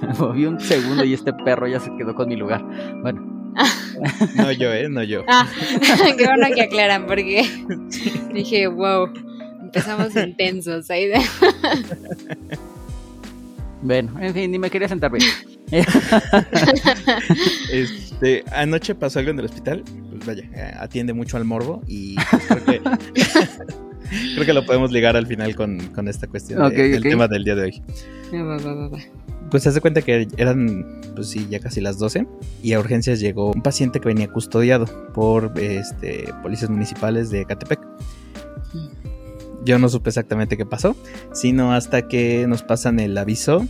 Moví un segundo y este perro ya se quedó con mi lugar. Bueno. No yo, ¿eh? No yo. Ah, qué bueno que aclaran porque dije, wow, empezamos intensos. Ahí de... Bueno, en fin, ni me quería sentar bien. este, anoche pasó algo en el hospital. Pues vaya, eh, atiende mucho al morbo y pues, creo, que, creo que lo podemos ligar al final con, con esta cuestión Ok, del tema del día de hoy. Va, va, va. Pues se hace cuenta que eran, pues sí, ya casi las 12 y a urgencias llegó un paciente que venía custodiado por este, policías municipales de Catepec. Yo no supe exactamente qué pasó, sino hasta que nos pasan el aviso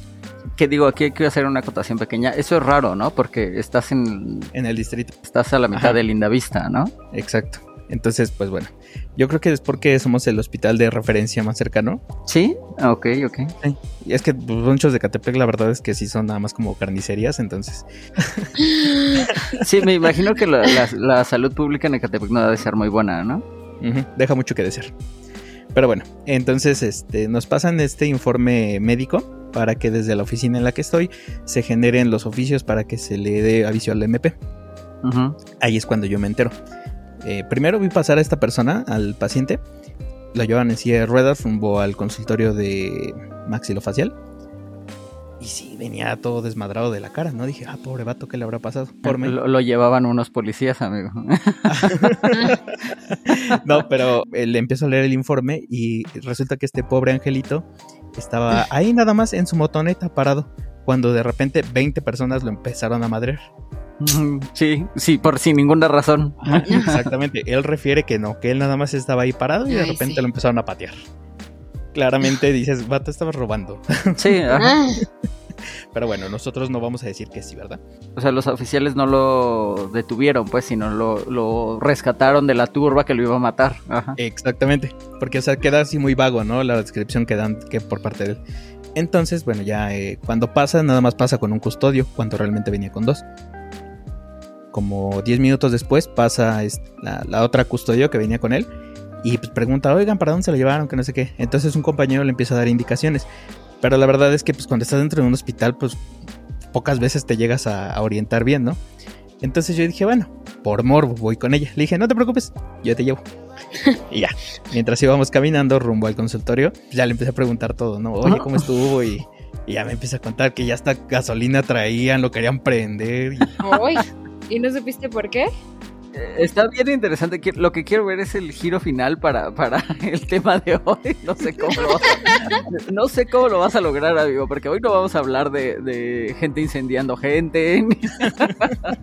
Que digo, aquí quiero hacer una acotación pequeña. Eso es raro, ¿no? Porque estás en en el distrito. estás a la mitad Ajá. de Linda Vista, ¿no? Exacto. Entonces, pues bueno, yo creo que es porque somos el hospital de referencia más cercano. Sí, Ah, ok, ok. Y es que pues, muchos de Catepec, la verdad es que sí son nada más como carnicerías, entonces. Sí, me imagino que la, la- la salud pública en Ecatepec no debe ser muy buena, ¿no? Deja mucho que desear. Pero bueno, entonces este, nos pasan este informe médico para que desde la oficina en la que estoy se generen los oficios para que se le dé aviso al MP. Ahí es cuando yo me entero. Eh, primero vi pasar a esta persona, al paciente. Lo llevan en silla de ruedas rumbo al consultorio de maxilofacial. Y sí, venía todo desmadrado de la cara, ¿no? Dije, ah, pobre vato, ¿qué le habrá pasado? Por mí. Lo, lo llevaban unos policías, amigo. No, pero eh, le empiezo a leer el informe y resulta que este pobre angelito estaba ahí nada más en su motoneta parado. Cuando de repente 20 personas lo empezaron a madrear. Sí, sí, por sin ninguna razón. Ajá, exactamente. Él refiere que no, que él nada más estaba ahí parado y de Ay, repente sí. lo empezaron a patear. Claramente dices, vato, estabas robando. Sí, ajá. Ah, Pero bueno, nosotros no vamos a decir que sí, ¿verdad? O sea, los oficiales no lo detuvieron, pues, sino lo, lo rescataron de la turba que lo iba a matar. Ajá. Exactamente. Porque, o sea, queda así muy vago, ¿no? La descripción que dan que por parte de él. Entonces, bueno, ya eh, cuando pasa, nada más pasa con un custodio, cuando realmente venía con dos. Como 10 minutos después pasa la, la otra custodio que venía con él y pues pregunta, oigan, ¿para dónde se lo llevaron? Que no sé qué. Entonces un compañero le empieza a dar indicaciones. Pero la verdad es que pues cuando estás dentro de un hospital, pues pocas veces te llegas a, a orientar bien, ¿no? Entonces yo dije, bueno, por morbo voy con ella. Le dije, no te preocupes, yo te llevo. y ya, mientras íbamos caminando rumbo al consultorio, ya le empecé a preguntar todo, ¿no? Oye, ¿cómo estuvo? Y, y ya me empieza a contar que ya hasta gasolina traían, lo querían prender. y-. ¿Y no supiste por qué? Eh, Está bien interesante. Lo que quiero ver es el giro final para, para el tema de hoy. No sé cómo lo vas a, no sé cómo lo vas a lograr, amigo, porque hoy no vamos a hablar de, de gente incendiando gente.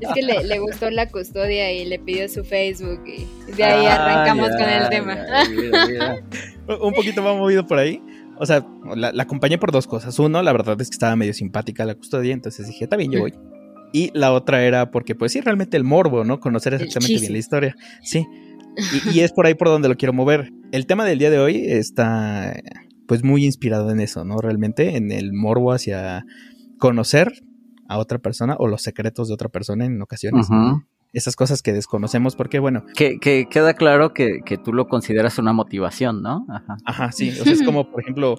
Es que le, le gustó la custodia y le pidió su Facebook y de ahí Ah, arrancamos ya, con el tema. ya, mira, mira. un poquito más movido por ahí. O sea, la, la acompañé por dos cosas. Uno, la verdad es que estaba medio simpática la custodia, entonces dije, está bien, yo voy. Y la otra era porque, pues sí, realmente el morbo, ¿no? Conocer exactamente bien la historia. Sí. Y, y es por ahí por donde lo quiero mover. El tema del día de hoy está, pues, muy inspirado en eso, ¿no? Realmente, en el morbo hacia conocer a otra persona o los secretos de otra persona en ocasiones. Esas cosas que desconocemos porque, bueno, que, que queda claro que, que tú lo consideras una motivación, ¿no? Ajá. ajá, sí. O sea, es como, por ejemplo,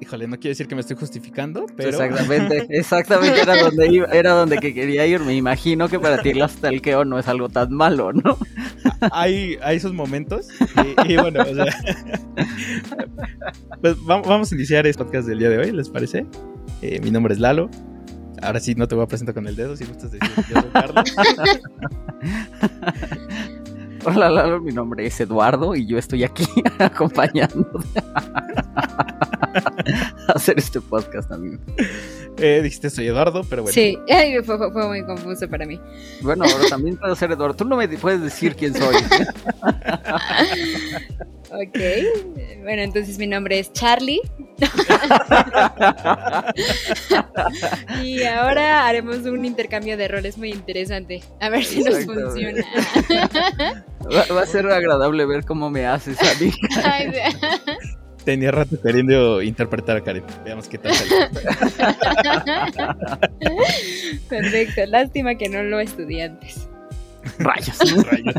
híjole, no quiero decir que me estoy justificando, pero... Exactamente, exactamente era donde iba, era donde que quería ir. Me imagino que para ti el stalkeo no es algo tan malo, ¿no? hay, hay esos momentos. Y, y bueno, o sea, pues va- vamos a iniciar este podcast del día de hoy, ¿les parece? Eh, mi nombre es Lalo. Ahora sí, no te voy a presentar con el dedo, si gustas decir. Yo soy Carlos. Hola, Lalo, mi nombre es Eduardo y yo estoy aquí acompañando a hacer este podcast, amigo. Eh, dijiste soy Eduardo, pero bueno. Sí, Ay, fue, fue- fue muy confuso para mí. Bueno, ahora también puedo ser Eduardo. Tú no me puedes decir quién soy. Ok, bueno, entonces mi nombre es Charlie. y ahora haremos un intercambio de roles muy interesante. A ver si nos funciona. Va, va a ser agradable ver cómo me haces a mí. Ay, de- Tenía rato queriendo interpretar a Karen. Veamos qué tal sale. Perfecto, lástima que no lo estudié antes. Rayos. Rayos.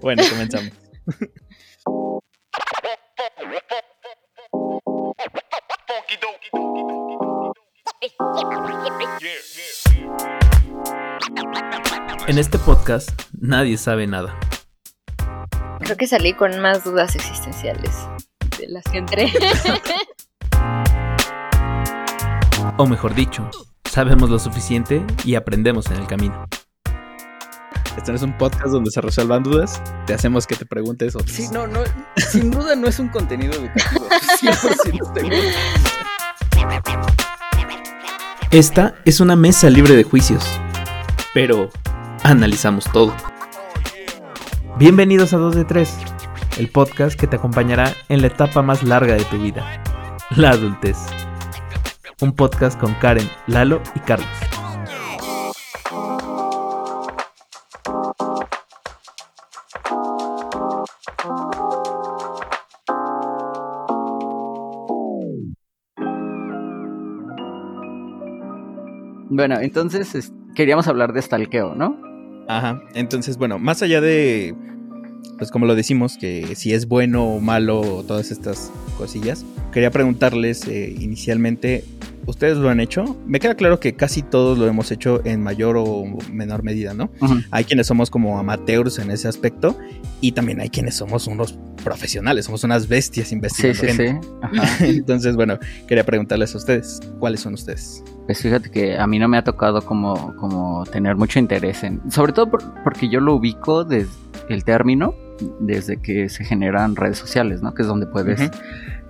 Bueno, comenzamos. En este podcast nadie sabe nada. Creo que salí con más dudas existenciales de las que entré. O mejor dicho, sabemos lo suficiente y aprendemos en el camino. Este no es un podcast donde se resuelvan dudas, te hacemos que te preguntes otras. Sí, no, no, sin duda no es un contenido educativo. 100% seguro. Esta es una mesa libre de juicios, pero analizamos todo. Bienvenidos a 2 de 3, el podcast que te acompañará en la etapa más larga de tu vida, la adultez. Un podcast con Karen, Lalo y Carlos. Bueno, entonces es- queríamos hablar de stalkeo, ¿no? Ajá, entonces bueno, más allá de, pues como lo decimos, que si es bueno o malo todas estas cosillas, quería preguntarles eh, inicialmente, ¿ustedes lo han hecho? Me queda claro que casi todos lo hemos hecho en mayor o menor medida, ¿no? Hay quienes somos como amateurs en ese aspecto y también hay quienes somos unos profesionales, somos unas bestias Sí, investigando sí, gente. sí. Ajá. Entonces, bueno, quería preguntarles a ustedes, ¿cuáles son ustedes? Pues fíjate que a mí no me ha tocado como, como tener mucho interés en... Sobre todo por- porque yo lo ubico desde el término, desde que se generan redes sociales, ¿no? Que es donde puedes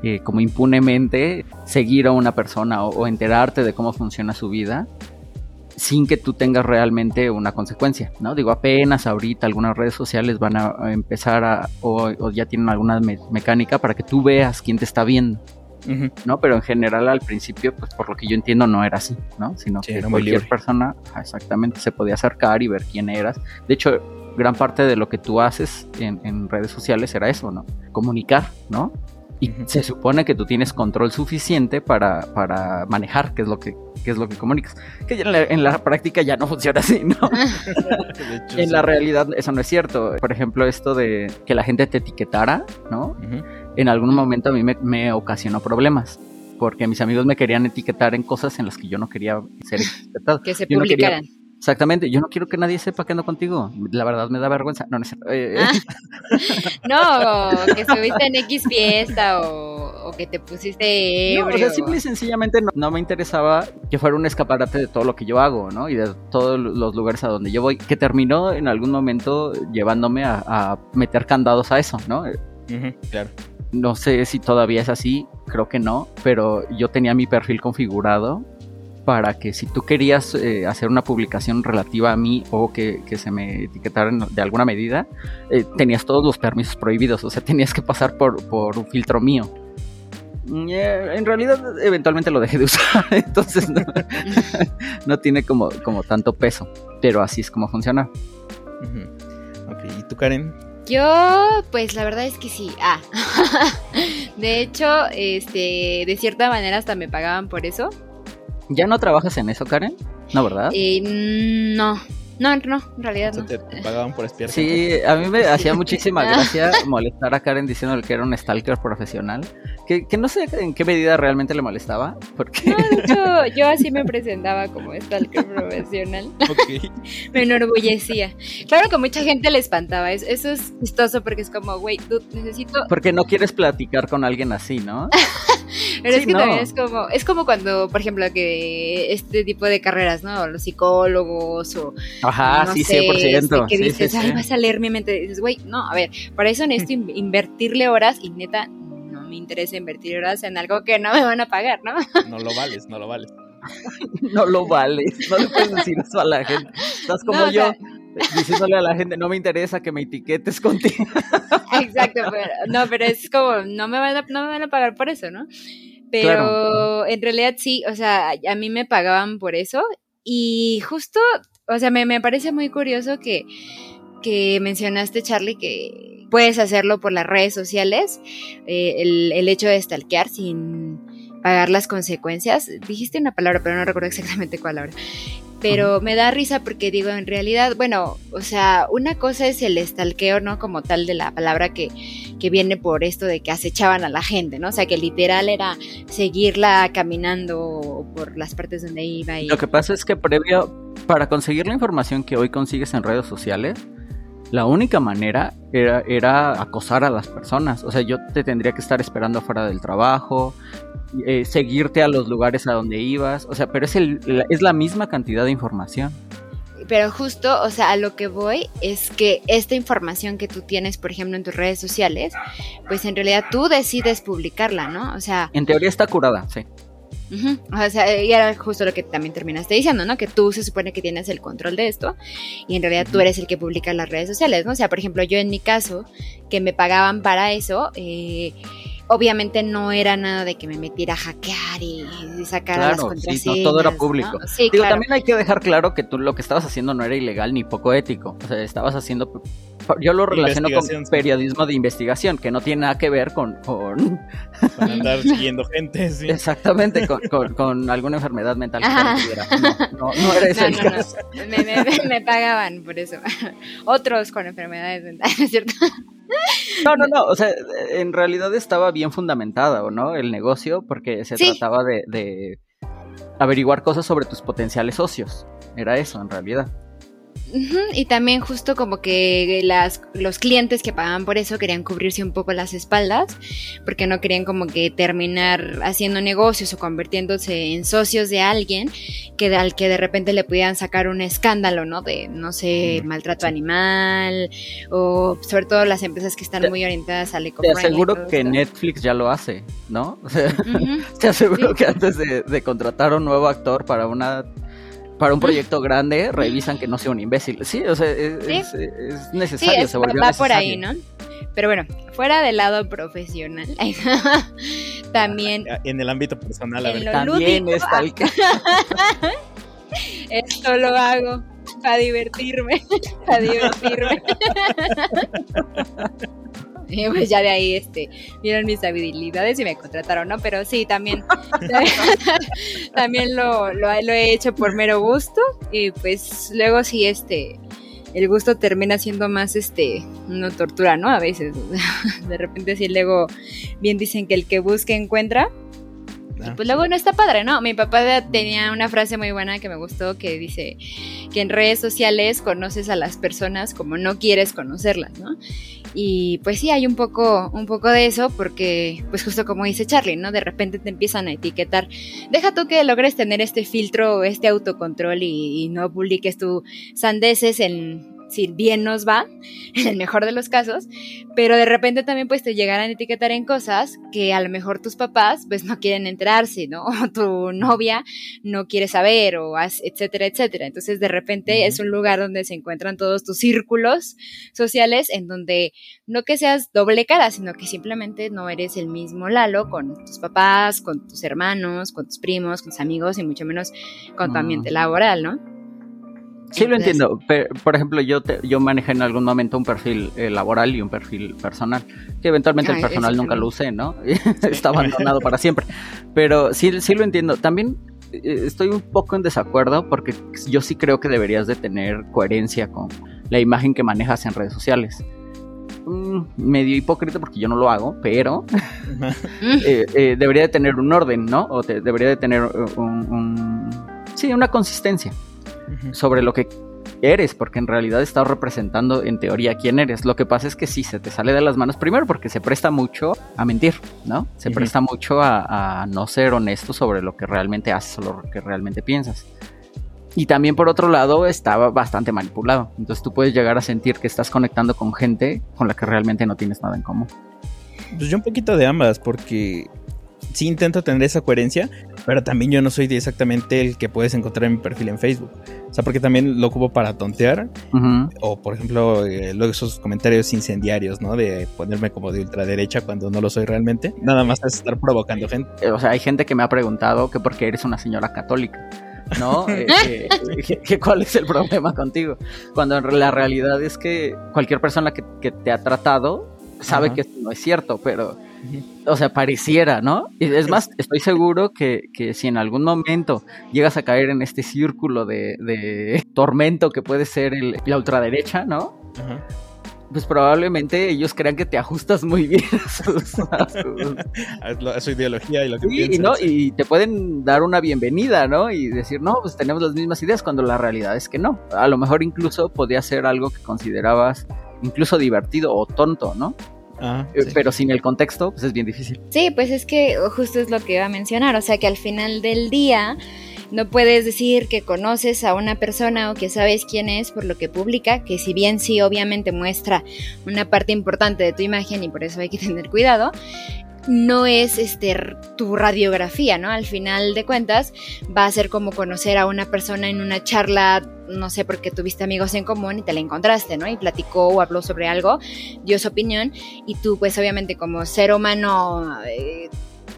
eh, como impunemente seguir a una persona o, o enterarte de cómo funciona su vida sin que tú tengas realmente una consecuencia, ¿no? Digo, apenas ahorita algunas redes sociales van a a empezar a... o, o ya tienen alguna me- mecánica para que tú veas quién te está viendo. ¿No? Pero en general al principio, pues por lo que yo entiendo, no era así, ¿no? Sino Sí, que cualquier libre. persona exactamente se podía acercar y ver quién eras. De hecho, gran parte de lo que tú haces en, en redes sociales era eso, ¿no? Comunicar, ¿no? Y se supone que tú tienes control suficiente para, para manejar qué es lo que qué es lo que comunicas. Que en la, en la práctica ya no funciona así, ¿no? Hecho, en sí. la realidad eso no es cierto. Por ejemplo, esto de que la gente te etiquetara, ¿no? En algún momento a mí me, me ocasionó problemas. Porque mis amigos me querían etiquetar en cosas en las que yo no quería ser etiquetado. que se Yo no quería- publicaran. Exactamente, yo no quiero que nadie sepa que ando contigo. La verdad me da vergüenza. No, no cierto. Eh, Ah. No, que estuviste en X fiesta o, o que te pusiste no, o sea, simple y sencillamente no, no me interesaba que fuera un escaparate de todo lo que yo hago, ¿no? Y de todos los lugares a donde yo voy, que terminó en algún momento llevándome a, a meter candados a eso, ¿no? Claro. No sé si todavía es así, creo que no, pero yo tenía mi perfil configurado para que si tú querías eh, hacer una publicación relativa a mí o que, que se me etiquetara en- de alguna medida, eh, tenías todos los permisos prohibidos, o sea, tenías que pasar por, por un filtro mío. Mm, eh, En realidad, eventualmente lo dejé de usar, entonces no, no tiene como, como tanto peso, pero así es como funciona. Ujú. Ok, ¿y tú, Karen? Yo, pues la verdad es que sí. Ah. De hecho, este, de cierta manera hasta me pagaban por eso. ¿Ya no trabajas en eso, Karen? No, ¿verdad? Eh, no, no, no, en realidad O sea, no. te, pagaban por espiar. Sí, a mí me hacía muchísima gracia molestar a Karen diciéndole que era un stalker profesional. Que, que no sé en qué medida realmente le molestaba, porque No, de hecho, yo así me presentaba como stalker profesional. Ok. Me enorgullecía. Claro que mucha gente le espantaba. es- Eso es chistoso porque es como, güey, necesito. porque no quieres platicar con alguien así, ¿no? Pero Sí, es que no. también es como, es como cuando, por ejemplo, que este tipo de carreras, ¿no? Los psicólogos o Ajá, no sí, sé, 100%. este, que sí, dices, sí, ay, vas a leer mi mente. Y dices, güey, no, a ver, para eso necesito in- invertirle horas y neta, no me interesa invertir horas en algo que no me van a pagar, ¿no? No lo vales, no lo vales. No lo vales, no le puedes decir eso a la gente. Estás como No, o yo, sea- diciéndole a la gente, no me interesa que me etiquetes contigo. Exacto, pero, no, pero es como, no me van a, no me van a pagar por eso, ¿no? Pero Claro. en realidad sí, o sea, a mí me pagaban por eso y justo, o sea, me, me parece muy curioso que, que mencionaste, Charlie, que puedes hacerlo por las redes sociales, eh, el, el hecho de stalkear sin pagar las consecuencias. Dijiste una palabra, pero no recuerdo exactamente cuál ahora. Pero me da risa porque digo, en realidad, bueno, o sea, una cosa es el estalqueo, ¿no? Como tal de la palabra que, que viene por esto de que acechaban a la gente, ¿no? O sea, que literal era seguirla caminando por las partes donde iba. Y... Lo que pasa es que previo, para conseguir la información que hoy consigues en redes sociales, la única manera era, era acosar a las personas. O sea, yo te tendría que estar esperando afuera del trabajo, eh, seguirte a los lugares a donde ibas, o sea, pero es, el, la, es la misma cantidad de información. Pero justo, o sea, a lo que voy es que esta información que tú tienes, por ejemplo, en tus redes sociales, pues en realidad tú decides publicarla, ¿no? O sea... En teoría está curada, sí. Uh -huh. O sea, y era justo lo que también terminaste diciendo, ¿no? Que tú se supone que tienes el control de esto y en realidad tú eres el que publica en las redes sociales, ¿no? O sea, por ejemplo, yo en mi caso, que me pagaban para eso, eh, obviamente no era nada de que me metiera a hackear y, y sacar claro, las contraseñas. Sí, no, todo era público. ¿no? Sí, Digo, claro. también hay que dejar claro que tú lo que estabas haciendo no era ilegal ni poco ético. O sea, estabas haciendo. Yo lo relaciono con periodismo de investigación, que no tiene nada que ver con. con andar siguiendo gente, sí. exactamente, con, con, con alguna enfermedad mental que. No, no, no era ese No, el no, no. caso. Me, me- me pagaban por eso. Otros con enfermedades mentales, ¿es cierto? No, no, no. O sea, en realidad estaba bien fundamentada, ¿o no? El negocio, porque se Sí. trataba de, de averiguar cosas sobre tus potenciales socios. Era eso, en realidad. Y también justo como que las, los clientes que pagaban por eso querían cubrirse un poco las espaldas, porque no querían como que terminar haciendo negocios o convirtiéndose en socios de alguien que al que de repente le pudieran sacar un escándalo, ¿no? De, no sé, maltrato animal, o sobre todo las empresas que están Te- muy orientadas al Te eco-friendly y aseguro que esto. Netflix ya lo hace, ¿no? O sea, Ujú. te aseguro Sí. que antes de, de contratar a un nuevo actor para una para un proyecto grande, revisan que no sea un imbécil. Sí, o sea, es, Sí. es- es Sí, necesario, es- se va, volvió va por ahí. ¿no? Pero bueno, fuera del lado profesional, también En el ámbito personal, a ver. También lúdico. está el que esto lo hago para divertirme, para divertirme. Y pues ya de ahí este, vieron mis habilidades y me contrataron, ¿no? Pero sí, también, también lo, lo, lo he hecho por mero gusto y pues luego sí, este, el gusto termina siendo más, este, una tortura, ¿no? A veces, de repente sí luego bien dicen que el que busca encuentra Ah, pues luego no está padre, ¿no? Mi papá tenía una frase muy buena que me gustó que dice que en redes sociales conoces a las personas como no quieres conocerlas, ¿no? Y pues sí, hay un poco, un poco de eso porque, pues justo como dice Charlie, ¿no? De repente te empiezan a etiquetar. Deja tú que logres tener este filtro, este autocontrol y, y no publiques tu sandeces en... Si bien nos va, en el mejor de los casos, pero de repente también pues te llegarán a etiquetar en cosas que a lo mejor tus papás pues no quieren enterarse, ¿no? O tu novia no quiere saber o etcétera, etcétera. Entonces de repente es un lugar donde se encuentran todos tus círculos sociales en donde no que seas doble cara, sino que simplemente no eres el mismo Lalo con tus papás, con tus hermanos, con tus primos, con tus amigos y mucho menos con tu ambiente laboral, ¿no? Sí, lo entiendo. Por ejemplo, yo te- yo manejé en algún momento un perfil eh, laboral y un perfil personal. Que eventualmente Ay, el personal ese nunca lo usé, ¿no? Está abandonado para siempre. Pero sí, sí lo entiendo. También eh, estoy un poco en desacuerdo porque yo sí creo que deberías de tener coherencia con la imagen que manejas en redes sociales. Mm, medio hipócrita porque yo no lo hago, pero eh, eh, debería de tener un orden, ¿no? O te- debería de tener un, un- sí, una consistencia Sobre lo que eres, porque en realidad estás representando en teoría quién eres. Lo que pasa es que sí, se te sale de las manos primero porque se presta mucho a mentir, ¿no? Se presta mucho a, a no ser honesto sobre lo que realmente haces o lo que realmente piensas. Y también por otro lado estaba bastante manipulado. Entonces tú puedes llegar a sentir que estás conectando con gente con la que realmente no tienes nada en común. Pues yo un poquito de ambas, porque sí intento tener esa coherencia, pero también yo no soy exactamente el que puedes encontrar en mi perfil en Facebook. O sea, porque también lo ocupo para tontear, o por ejemplo, eh, luego esos comentarios incendiarios, ¿no? De ponerme como de ultraderecha cuando no lo soy realmente. Nada más es estar provocando gente. Eh, O sea, hay gente que me ha preguntado que por qué eres una señora católica, ¿no? Eh, que cuál es el problema contigo. Cuando la realidad es que cualquier persona que, que te ha tratado sabe Ajá. que esto no es cierto, pero O sea, pareciera, ¿no? Es más, estoy seguro que, que si en algún momento llegas a caer en este círculo de, de tormento que puede ser el, la ultraderecha, ¿no? Ajá. Pues probablemente ellos crean que te ajustas muy bien a sus- a sus- A, su ideología y lo que Sí, y, piensan, no, sí. y te pueden dar una bienvenida, ¿no? Y decir, no, pues tenemos las mismas ideas, cuando la realidad es que no. A lo mejor incluso podía ser algo que considerabas incluso divertido o tonto, ¿no? Ah, Eh, sí. Pero sin el contexto, pues es bien difícil. Sí, pues es que justo es lo que iba a mencionar, o sea que al final del día no puedes decir que conoces a una persona o que sabes quién es por lo que publica, que si bien sí obviamente muestra una parte importante de tu imagen y por eso hay que tener cuidado, no es este tu radiografía, ¿no? Al final de cuentas va a ser como conocer a una persona en una charla, no sé, porque tuviste amigos en común y te la encontraste, ¿no? Y platicó o habló sobre algo, dio su opinión y tú pues obviamente como ser humano eh,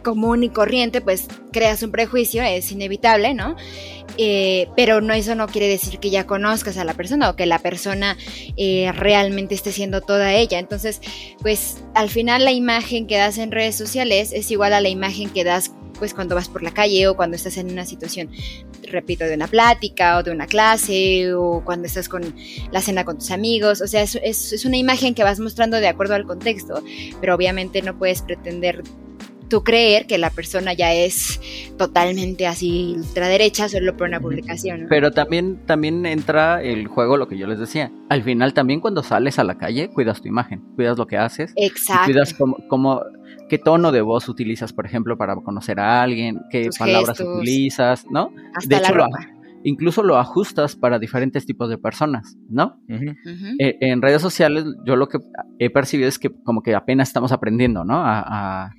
común y corriente pues creas un prejuicio, es inevitable, ¿no? Eh, pero no eso no quiere decir que ya conozcas a la persona o que la persona eh, realmente esté siendo toda ella. Entonces, pues al final la imagen que das en redes sociales es igual a la imagen que das pues cuando vas por la calle o cuando estás en una situación, repito, de una plática o de una clase o cuando estás con la cena con tus amigos. O sea, es, una imagen que vas mostrando de acuerdo al contexto, pero obviamente no puedes pretender tú creer que la persona ya es totalmente así ultraderecha solo por una publicación. ¿no? Pero también, también entra el juego, lo que yo les decía. Al final, también cuando sales a la calle, cuidas tu imagen, cuidas lo que haces. y Exacto. cuidas cómo, cómo- qué tono de voz utilizas, por ejemplo, para conocer a alguien, qué Tus palabras gestos. utilizas, ¿no? Hasta de la hecho, lo-. Incluso lo ajustas para diferentes tipos de personas, ¿no? Eh, en redes sociales, yo lo que he percibido es que como que apenas estamos aprendiendo, ¿no? A, a-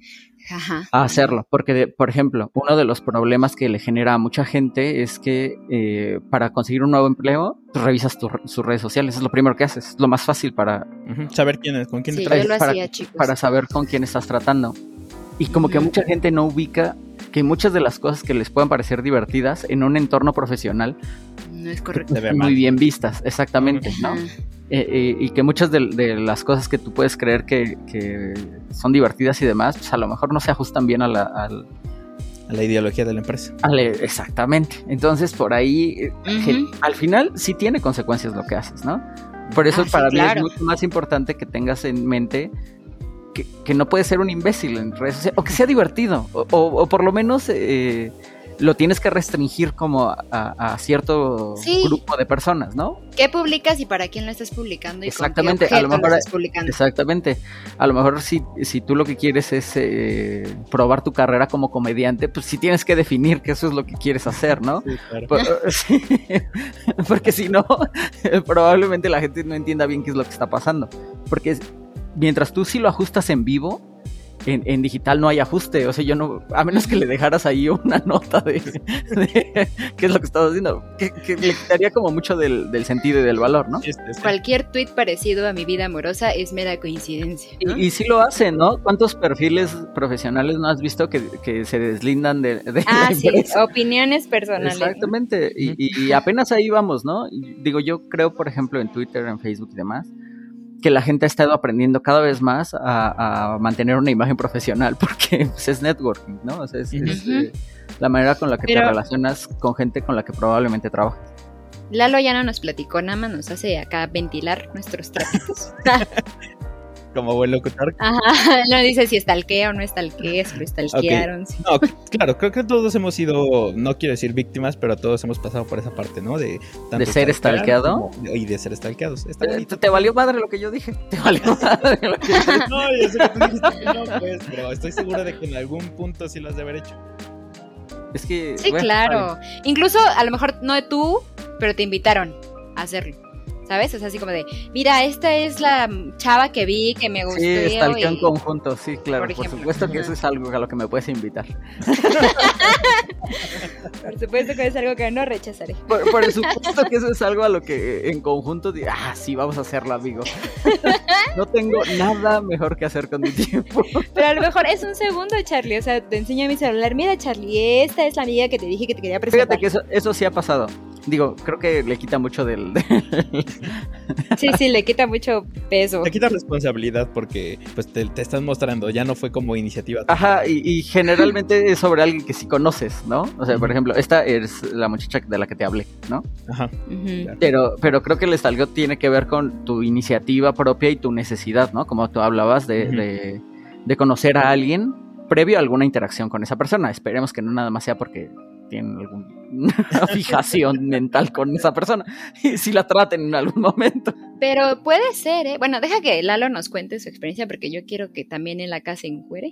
Ajá. a hacerlo. Porque, de- por ejemplo, uno de los problemas que le genera a mucha gente es que eh, para conseguir un nuevo empleo, tú revisas tu- sus redes sociales. Es lo primero que haces. Es lo más fácil para. Saber quién es, con quién Sí, traes. yo lo para- hacía, chicos. para saber con quién estás tratando. Y como que mucha gente no ubica que muchas de las cosas que les puedan parecer divertidas en un entorno profesional No es correcto. Muy bien vistas, exactamente, ¿no? Eh, eh, y que muchas de, de las cosas que tú puedes creer que, que son divertidas y demás, pues a lo mejor no se ajustan bien a la, al, A la ideología de la empresa. exactamente. Entonces por ahí, eh, al final sí tiene consecuencias lo que haces, ¿no? Por eso Ah, sí, para mí claro. es mucho más importante que tengas en mente que, que no puedes ser un imbécil en redes sociales, o que sea divertido, o, o- o por lo menos eh, lo tienes que restringir como a, a cierto Sí. grupo de personas, ¿no? ¿Qué publicas y para quién lo estás publicando? Y Exactamente, Con qué a lo mejor- lo estás publicando. Exactamente. A lo mejor si, si tú lo que quieres es eh, probar tu carrera como comediante, pues sí tienes que definir que eso es lo que quieres hacer, ¿no? Sí, claro. Por- sí, Porque si no, probablemente la gente no entienda bien qué es lo que está pasando. Porque mientras tú sí lo ajustas en vivo, en, en digital no hay ajuste. O sea, yo no, a menos que le dejaras ahí una nota de, de qué es lo que estás haciendo, que, que le quitaría como mucho del, del sentido y del valor, ¿no? Sí, sí. Cualquier tweet parecido a mi vida amorosa es mera coincidencia. ¿no? Y, y sí lo hacen, ¿no? ¿Cuántos perfiles profesionales no has visto que, que se deslindan de, de Ah, la sí, opiniones personales. ¿no? Exactamente. Y, y apenas ahí vamos, ¿no? Digo, yo creo, por ejemplo, en Twitter, en Facebook y demás, que la gente ha estado aprendiendo cada vez más a, a mantener una imagen profesional, porque pues, es networking, ¿no? O sea, es, eh, la manera con la que te relacionas con gente con la que probablemente trabajas. Lalo ya no nos platicó, nada más nos hace acá ventilar nuestros trapitos. Como buen locutor. Ajá, no dice si estalquea o no estalquea, si lo estalquearon. No, claro, creo que todos hemos sido, no quiero decir víctimas, pero todos hemos pasado por esa parte, ¿no? De, tanto ¿De ser como- Y de ser stalkeados. Está ¿Te, bonito. te valió madre lo que yo dije? ¿Te valió madre lo que yo dije? No, yo sé que tú dijiste que no, pues, pero estoy seguro de que en algún punto sí lo has de haber hecho. Es que... Sí, bueno, claro. Incluso a lo mejor no tú, pero te invitaron a hacerlo. ¿Sabes? Es así como de, mira, esta es la chava que vi, que me gustó. Sí, está en y- conjunto, sí, claro. Por Por, supuesto que eso es algo a lo que me puedes invitar. Por supuesto que es algo que no rechazaré. Por, por supuesto que eso es algo a lo que en conjunto ah, sí, vamos a hacerlo, amigo. No tengo nada mejor que hacer con mi tiempo. Pero a lo mejor es un segundo, Charlie. O sea, te enseño mi celular. Mira, Charlie, esta es la amiga que te dije que te quería presentar. Fíjate que eso, eso sí ha pasado. Digo, creo que le quita mucho del... sí, sí, le quita mucho peso. Le quita responsabilidad porque pues te, te están mostrando, ya no fue como iniciativa. Ajá, y, y, generalmente es sobre alguien que sí conoces, ¿no? O sea, por ejemplo, esta es la muchacha de la que te hablé, ¿no? Ajá. Uh -huh. Pero, pero creo que el estalqueo tiene que ver con tu iniciativa propia y tu necesidad, ¿no? Como tú hablabas de, de, de conocer a alguien previo a alguna interacción con esa persona. Esperemos que no nada más sea porque tienen alguna fijación mental con esa persona y si la traten en algún momento. Pero puede ser, ¿eh? Bueno, deja que Lalo nos cuente su experiencia porque yo quiero que también en la casa se encuere.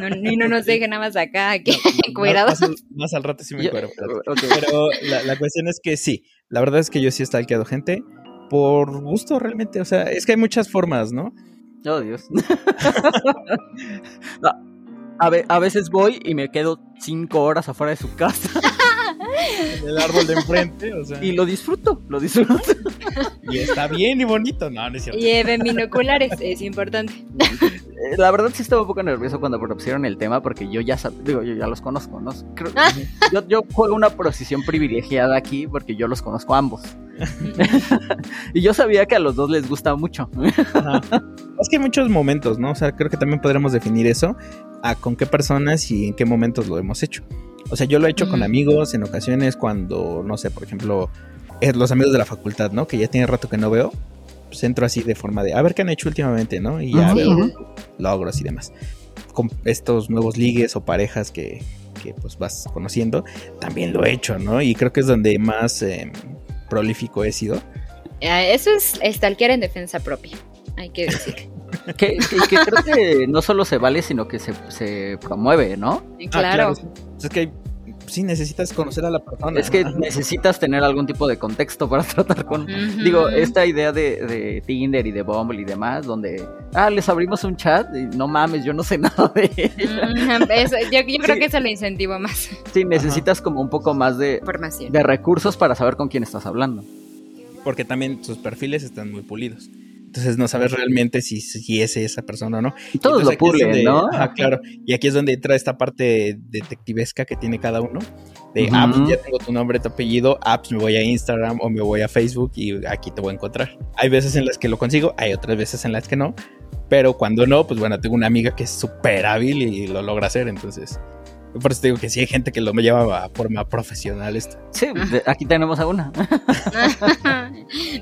No, y no nos deje nada más acá aquí encuerados. Más, más, más, al rato sí me encuero. pero- ok. Pero la, la cuestión es que sí, la verdad es que yo sí he stalkeado gente por gusto realmente. O sea, es que hay muchas formas, ¿no? Oh, Dios. No, a, ve- a veces voy y me quedo cinco horas afuera de su casa el árbol de enfrente, o sea. y lo disfruto, lo disfruto. Y está bien y bonito. No, no es cierto. Lleven binoculares, es importante. Eh, La verdad sí estaba un poco nervioso cuando propusieron el tema porque yo ya digo, yo ya los conozco, ¿no? Creo- Ah. yo, yo juego una posición privilegiada aquí porque yo los conozco a ambos. y yo sabía que a los dos les gusta mucho. Ajá. Es que hay muchos momentos, ¿no? O sea, creo que también podremos definir eso a con qué personas y en qué momentos lo hemos hecho. O sea, yo lo he hecho con amigos en ocasiones cuando, no sé, por ejemplo, eh, los amigos de la facultad, ¿no? Que ya tiene rato que no veo. Pues entro así de forma de, a ver qué han hecho últimamente, ¿no? Y ya veo logros y demás. Con estos nuevos ligues o parejas que, que, pues vas conociendo, también lo he hecho, ¿no? Y creo que es donde más eh, prolífico he sido. Ah, Eso es stalkear en defensa propia, hay que decir. Que, que- que creo que no solo se vale, sino que se, se promueve, ¿no? Ah, Claro. es que sí necesitas conocer a la persona. Es que necesitas tener algún tipo de contexto para tratar con... Digo, esta idea de, de Tinder y de Bumble y demás, donde, ah, les abrimos un chat y no mames, yo no sé nada de ella. Eso- yo, yo creo Sí. que eso lo incentivo más. Sí, necesitas como un poco más de, Información. de recursos para saber con quién estás hablando. Porque también sus perfiles están muy pulidos. Entonces no sabes realmente si, si es esa persona o no. Y todos Entonces, lo pulen, donde- ¿no? Ajá, claro. Y aquí es donde entra esta parte detectivesca que tiene cada uno. De, ah, Ujú. pues ya tengo tu nombre, tu apellido, ah, pues me voy a Instagram o me voy a Facebook y aquí te voy a encontrar. Hay veces en las que lo consigo, hay otras veces en las que no. Pero cuando no, pues bueno, tengo una amiga que es súper hábil y lo logra hacer. Entonces, por eso te digo que sí hay gente que lo lleva a forma profesional esto. Sí, de- aquí tenemos a una.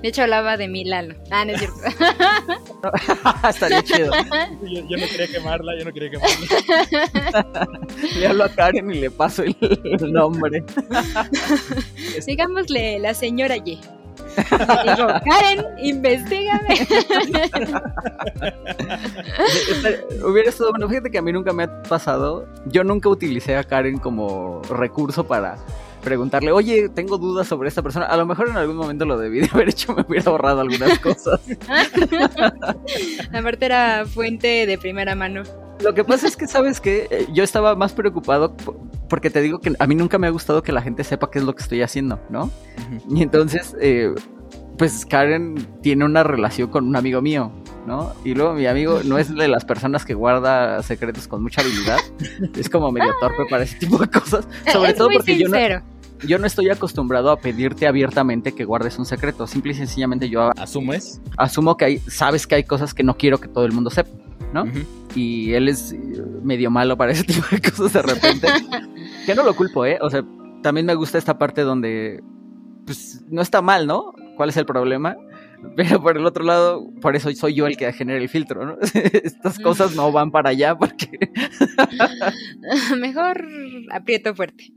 De hecho, hablaba de mi Lalo. Ah, no es cierto. Estaría chido. Yo, yo no quería quemarla, yo no quería quemarla. Le hablo a Karen y le paso el, el nombre. Digámosle la señora Y. Digo, Karen, investigame. Hubiera estado bueno. Fíjate que a mí nunca me ha pasado. Yo nunca utilicé a Karen como recurso para preguntarle, oye, tengo dudas sobre esta persona. A lo mejor en algún momento lo debí de haber hecho, me hubiera ahorrado algunas cosas. Aparte era fuente de primera mano. Lo que pasa es que, ¿sabes qué? Yo estaba más preocupado por- porque te digo que a mí nunca me ha gustado que la gente sepa qué es lo que estoy haciendo, ¿no? Y entonces, eh, pues Karen tiene una relación con un amigo mío, ¿no? Y luego mi amigo no es de las personas que guarda secretos con mucha habilidad, es como medio torpe para ese tipo de cosas, sobre es todo muy porque yo no, yo no estoy acostumbrado a pedirte abiertamente que guardes un secreto, simple y sencillamente yo ¿Asumes? asumo que hay, sabes que hay cosas que no quiero que todo el mundo sepa, ¿no? Y él es eh, medio malo para ese tipo de cosas de repente. que no lo culpo, ¿eh? O sea, también me gusta esta parte donde, pues, no está mal, ¿no? ¿Cuál es el problema? Pero por el otro lado, por eso soy yo el que genera el filtro, ¿no? Estas cosas no van para allá porque... Mejor aprieto fuerte.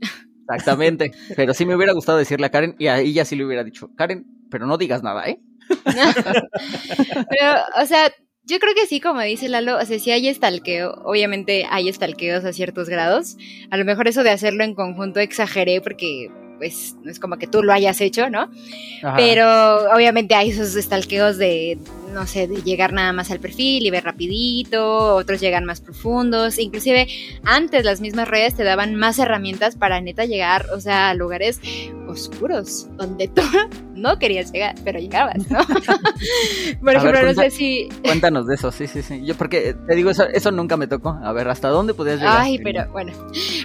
Exactamente. Pero sí me hubiera gustado decirle a Karen y a ella sí le hubiera dicho, Karen, pero no digas nada, ¿eh? Pero, o sea, yo creo que sí, como dice Lalo, o sea, si hay estalqueo, obviamente hay estalqueos a ciertos grados. A lo mejor eso de hacerlo en conjunto exageré porque, pues, no es como que tú lo hayas hecho, ¿no? Ajá. Pero obviamente hay esos estalqueos de no sé, de llegar nada más al perfil y ver rapidito, otros llegan más profundos, inclusive antes las mismas redes te daban más herramientas para neta llegar, o sea, a lugares oscuros, donde tú no querías llegar, pero llegabas, ¿no? Por ejemplo, no sé si... Cuéntanos de eso, sí, sí, sí. Yo porque te digo, eso, eso nunca me tocó. A ver, ¿hasta dónde podías llegar? Ay, pero bueno,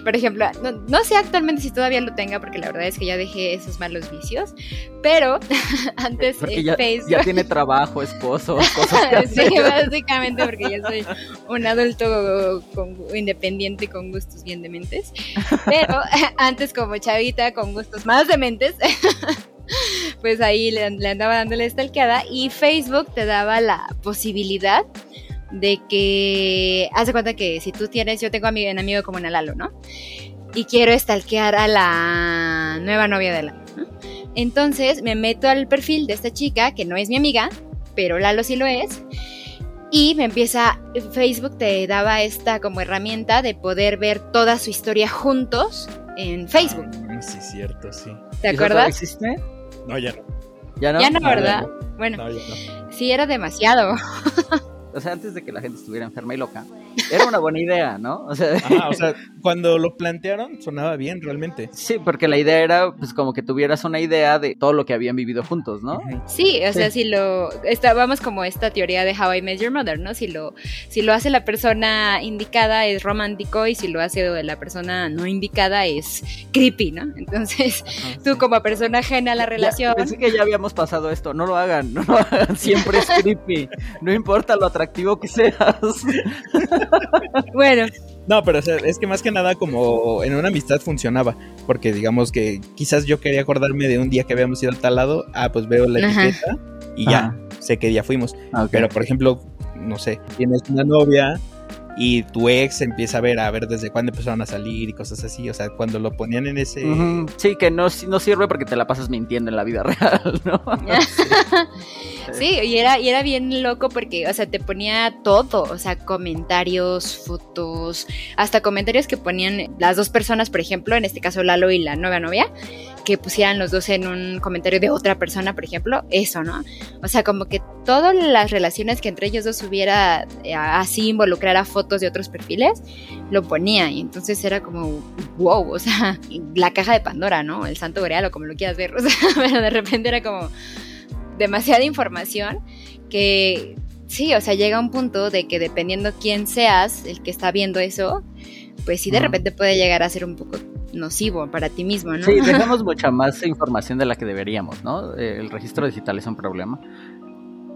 por ejemplo, no, sé actualmente si todavía lo tenga, porque la verdad es que ya dejé esos malos vicios, pero antes en ya, Facebook... Ya tiene trabajo, esposo, Sí, básicamente porque ya soy un adulto independiente con gustos bien dementes, pero antes como chavita con gustos más dementes... pues ahí le, andaba dándole stalkeada y Facebook te daba la posibilidad de que, haz de cuenta que si tú tienes, yo tengo a mi, un amigo como en Lalo, ¿no? Y quiero stalkear a la nueva novia de Lalo, ¿no? Entonces me meto al perfil de esta chica, que no es mi amiga, pero Lalo sí lo es, y me empieza, Facebook te daba esta como herramienta de poder ver toda su historia juntos en Facebook. Ah, sí, cierto, sí. ¿Te acuerdas? ¿Existe? No, ya no. ¿Ya no? Ya no, ¿verdad? Bueno, sí, era demasiado. o sea, antes de que la gente estuviera enferma y loca, era una buena idea, ¿no? O sea, Ajá, o sea, cuando lo plantearon sonaba bien realmente. Sí, porque la idea era pues como que tuvieras una idea de todo lo que habían vivido juntos, ¿no? Sí, o sea, si lo estábamos como esta teoría de How I Met Your Mother, ¿no? Si lo si lo hace la persona indicada es romántico y si lo hace la persona no indicada es creepy, ¿no? Entonces, tú como persona ajena a la relación. pensé que ya habíamos pasado esto, no lo hagan, no lo hagan, siempre es creepy, no importa lo atractivo que seas. bueno. No, pero es que más que nada como en una amistad funcionaba, porque digamos que quizás yo quería acordarme de un día que habíamos ido al tal lado, ah, pues veo la etiqueta y ya, sé qué día fuimos. Pero por ejemplo, no sé, tienes una novia y tu ex empieza a ver a ver desde cuándo empezaron a salir y cosas así, o sea, cuando lo ponían en ese... Sí, que no, no sirve porque te la pasas mintiendo en la vida real, ¿no? sí, y era, y era bien loco porque, o sea, te ponía todo, o sea, comentarios, fotos, hasta comentarios que ponían las dos personas, por ejemplo, en este caso Lalo y la nueva novia, que pusieran los dos en un comentario de otra persona, por ejemplo, eso, ¿no? O sea, como que todas las relaciones que entre ellos dos hubiera eh, así involucrara fotos de otros perfiles, lo ponía y entonces era como, wow, o sea, la caja de Pandora, ¿no? El santo grial o como lo quieras ver, o sea, pero de repente era como demasiada información que sí, o sea, llega un punto de que dependiendo quién seas el que está viendo eso, pues sí de repente puede llegar a ser un poco nocivo para ti mismo, ¿no? Sí, dejamos mucha más información de la que deberíamos, ¿no? Eh, el registro digital es un problema.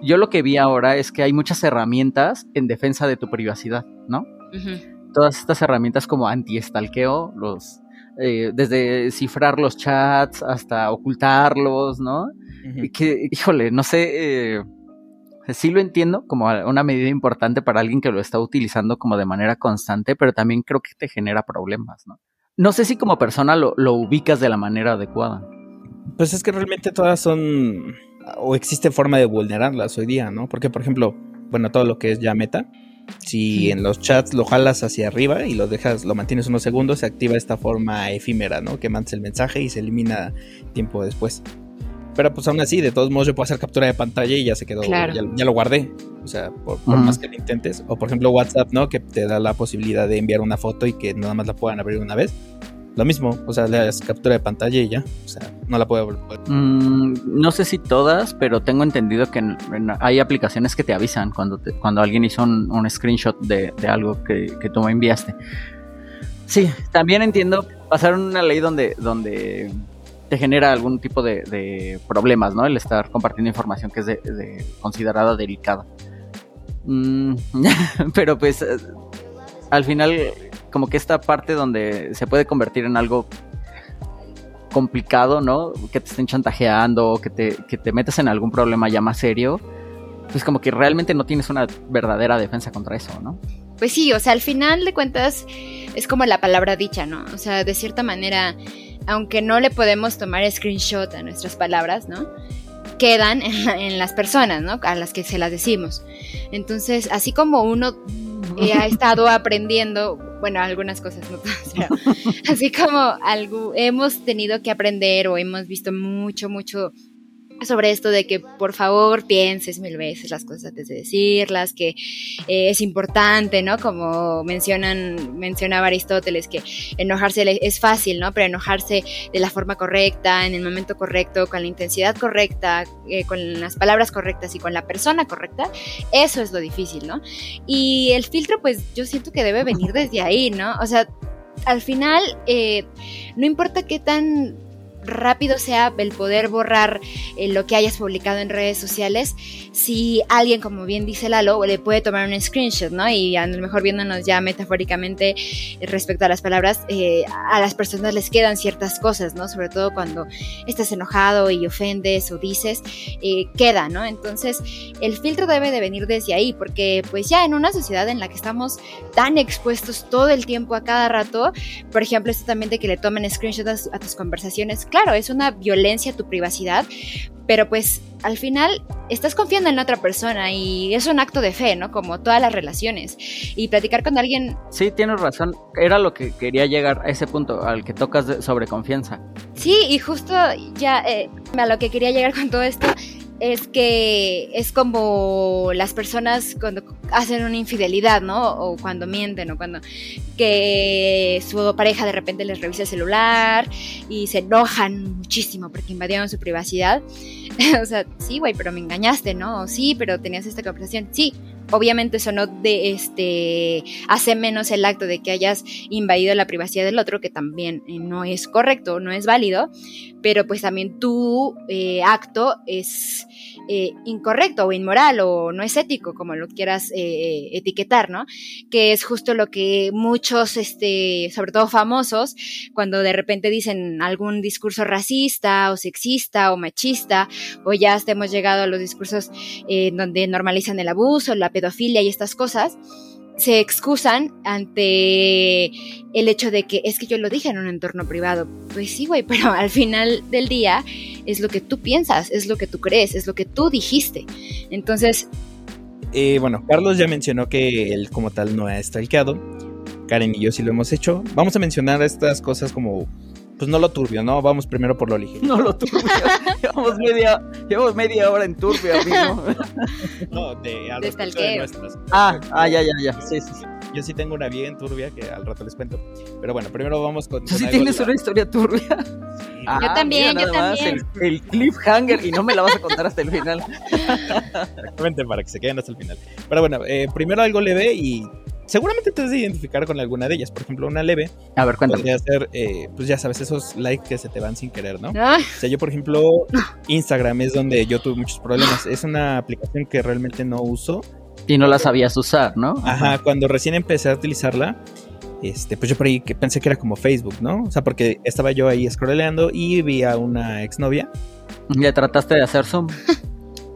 Yo lo que vi ahora es que hay muchas herramientas en defensa de tu privacidad, ¿no? Todas estas herramientas como anti-estalqueo, los, eh, desde cifrar los chats hasta ocultarlos, ¿no? Que, híjole, no sé, eh, sí lo entiendo como una medida importante para alguien que lo está utilizando como de manera constante, pero también creo que te genera problemas, ¿no? No sé si como persona lo, ubicas de la manera adecuada. Pues es que realmente todas son, o existe forma de vulnerarlas hoy día, ¿no? Porque, por ejemplo, bueno, todo lo que es ya meta, si en los chats lo jalas hacia arriba y lo dejas, lo mantienes unos segundos, se activa esta forma efímera, ¿no? Que mandas el mensaje y se elimina tiempo después. Pero pues aún así, de todos modos, yo puedo hacer captura de pantalla y ya se quedó, ya, lo guardé. O sea, por, más que lo intentes. O por ejemplo, WhatsApp, ¿no? Que te da la posibilidad de enviar una foto y que nada más la puedan abrir una vez. Lo mismo, o sea, le das captura de pantalla y ya. O sea, no la puedo. Mm, no sé si todas, pero tengo entendido que hay aplicaciones que te avisan cuando, cuando alguien hizo un, screenshot de, algo que, que, tú me enviaste. Sí, también entiendo. Pasaron una ley donde, donde te genera algún tipo de, problemas, ¿no? El estar compartiendo información que es de, considerada delicada. Mm, pero pues eh, al final como que esta parte donde se puede convertir en algo complicado, ¿no? Que te estén chantajeando, que te, que te metas en algún problema ya más serio, pues como que realmente no tienes una verdadera defensa contra eso, ¿no? Pues sí, o sea, al final de cuentas es como la palabra dicha, ¿no? O sea, de cierta manera aunque no le podemos tomar screenshot a nuestras palabras, ¿no? Quedan en, las personas, ¿no? A las que se las decimos. Entonces, así como uno eh, ha estado aprendiendo, bueno, algunas cosas, no todas, pero así como algo, hemos tenido que aprender o hemos visto mucho, mucho sobre esto de que por favor pienses mil veces las cosas antes de decirlas, que eh, es importante, ¿no? Como mencionan, mencionaba Aristóteles, que enojarse es fácil, ¿no? Pero enojarse de la forma correcta, en el momento correcto, con la intensidad correcta, eh, con las palabras correctas y con la persona correcta, eso es lo difícil, ¿no? Y el filtro, pues yo siento que debe venir desde ahí, ¿no? O sea, al final, eh, no importa qué tan rápido sea el poder borrar eh, lo que hayas publicado en redes sociales, si alguien, como bien dice Lalo, le puede tomar un screenshot, ¿no? Y a lo mejor viéndonos ya metafóricamente eh, respecto a las palabras, eh, a las personas les quedan ciertas cosas, ¿no? Sobre todo cuando estás enojado y ofendes o dices, queda, ¿no? Entonces, el filtro debe de venir desde ahí, porque pues ya en una sociedad en la que estamos tan expuestos todo el tiempo a cada rato, por ejemplo, esto también de que le tomen screenshots a, a tus conversaciones, claro, es una violencia a tu privacidad, pero pues al final estás confiando en otra persona y es un acto de fe, ¿no? Como todas las relaciones. Y platicar con alguien... Sí, tienes razón. Era lo que quería llegar a ese punto, al que tocas sobre confianza. Sí, y justo ya eh, a lo que quería llegar con todo esto es que es como las personas cuando hacen una infidelidad, ¿no? O cuando mienten, o cuando que su pareja de repente les revisa el celular y se enojan muchísimo porque invadieron su privacidad. o sea, sí, güey, pero me engañaste, ¿no? Sí, pero tenías esta conversación. Sí, obviamente eso no de este hace menos el acto de que hayas invadido la privacidad del otro, que también eh, no es correcto, no es válido, pero pues también tu eh, acto es eh, incorrecto o inmoral o no es ético, como lo quieras etiquetar, ¿no? Que es justo lo que muchos, este, sobre todo famosos, cuando de repente dicen algún discurso racista o sexista o machista, o ya hemos llegado a los discursos donde normalizan el abuso, la pedofilia y estas cosas, se excusan ante el hecho de que es que yo lo dije en un entorno privado. Pues sí, güey, pero al final del día es lo que tú piensas, es lo que tú crees, es lo que tú dijiste. Entonces... Eh, bueno, Carlos ya mencionó que él como tal no ha stalkeado. Karen y yo sí lo hemos hecho. Vamos a mencionar estas cosas como pues no lo turbio, ¿no? Vamos primero por lo ligero. No lo turbio. llevamos, media, llevamos media hora en turbio, amigo. no, de, al de nuestras. Ah, ah, ya, ya, ya. Sí, sí, sí. Yo sí tengo una bien turbia que al rato les cuento. Pero bueno, primero vamos con. ¿Tú sí tienes una historia turbia? Ah, yo también, yo también. el, cliffhanger y no me la vas a contar hasta el final. Exactamente, para que se queden hasta el final. Pero bueno, eh, primero algo leve y seguramente te has de identificar con alguna de ellas. Por ejemplo, una leve. A ver, cuéntame. Podría ser, eh, pues ya sabes, esos likes que se te van sin querer, ¿no? O sea, yo, por ejemplo, Instagram es donde yo tuve muchos problemas. Es una aplicación que realmente no uso. Y no la sabías usar, ¿no? Ajá, cuando recién empecé a utilizarla, este, pues yo por ahí que pensé que era como Facebook, ¿no? O sea, porque estaba yo ahí scrolleando y vi a una exnovia. ¿Le trataste de hacer zoom?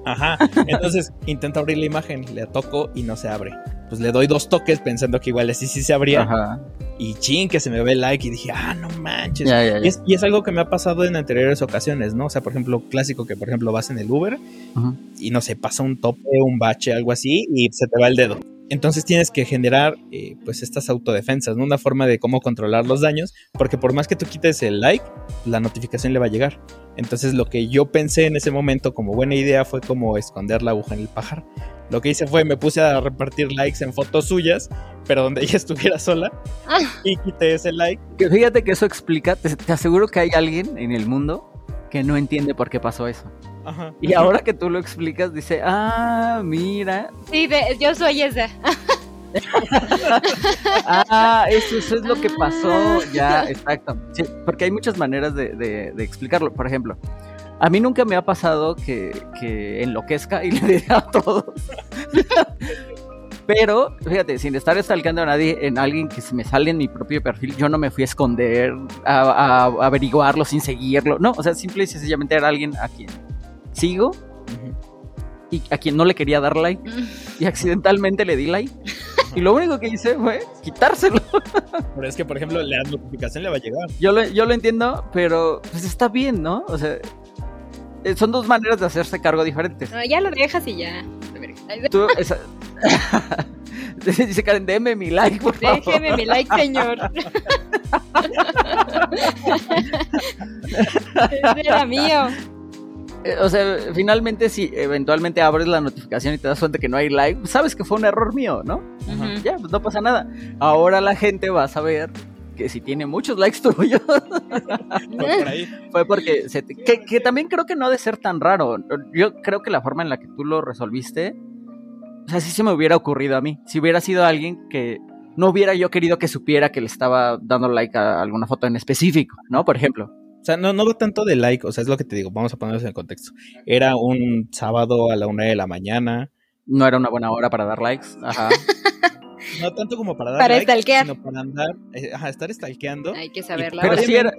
Ajá. Entonces intento abrir la imagen, le toco y no se abre. Pues le doy dos toques pensando que igual así sí se abría. Ajá. Y ching, que se me ve el like y dije, ah, no manches. Y, es, algo que me ha pasado en anteriores ocasiones, ¿no? O sea, por ejemplo, clásico que, por ejemplo, vas en el Uber y no sé, pasa un tope, un bache, algo así y se te va el dedo. Entonces tienes que generar eh, pues estas autodefensas, ¿no? Una forma de cómo controlar los daños, porque por más que tú quites el like, la notificación le va a llegar. Entonces lo que yo pensé en ese momento como buena idea fue como esconder la aguja en el pajar. Lo que hice fue me puse a repartir likes en fotos suyas, pero donde ella estuviera sola, ah. y quité ese like. Que fíjate que eso explica, te aseguro que hay alguien en el mundo que no entiende por qué pasó eso. Y ahora que tú lo explicas, dice, ah, mira. Sí, yo soy esa. Ah, eso, es lo que pasó. Ya, exacto. Sí, porque hay muchas maneras de, explicarlo. Por ejemplo, a mí nunca me ha pasado que, enloquezca y le diga a todos. Pero, fíjate, sin estar stalkeando a nadie, en alguien que se me sale en mi propio perfil, yo no me fui a esconder, a, averiguarlo sin seguirlo. No, o sea, simple y sencillamente era alguien a quien sigo y a quien no le quería dar like y accidentalmente le di like. Y lo único que hice fue quitárselo. Pero es que, por ejemplo, la notificación le va a llegar. Yo lo, yo lo entiendo, pero pues está bien, ¿no? O sea, eh, son dos maneras de hacerse cargo diferentes. No, ya lo dejas y ya. Tú, Dice Karen, déme mi like, por favor. Déjeme mi like, señor. Ese era mío. Eh, o sea, finalmente si eventualmente abres la notificación y te das cuenta que no hay like, pues sabes que fue un error mío, ¿no? Ya, pues no pasa nada. Ahora la gente va a saber que si tiene muchos likes tuyos Fue por ahí. fue porque se te- que, que también creo que no ha de ser tan raro. Yo creo que la forma en la que tú lo resolviste, o sea, sí se me hubiera ocurrido a mí. Si hubiera sido alguien que no hubiera yo querido que supiera que le estaba dando like a alguna foto en específico, ¿no? Por ejemplo. O sea, no, no va tanto de like, o sea, es lo que te digo, vamos a ponerlos en contexto. Era un sábado a la una de la mañana, No era una buena hora para dar likes. Ajá. no tanto como para dar Para like, stalkear. sino para andar, eh, ajá, estar stalkeando. Hay que saberla. Pero sí era-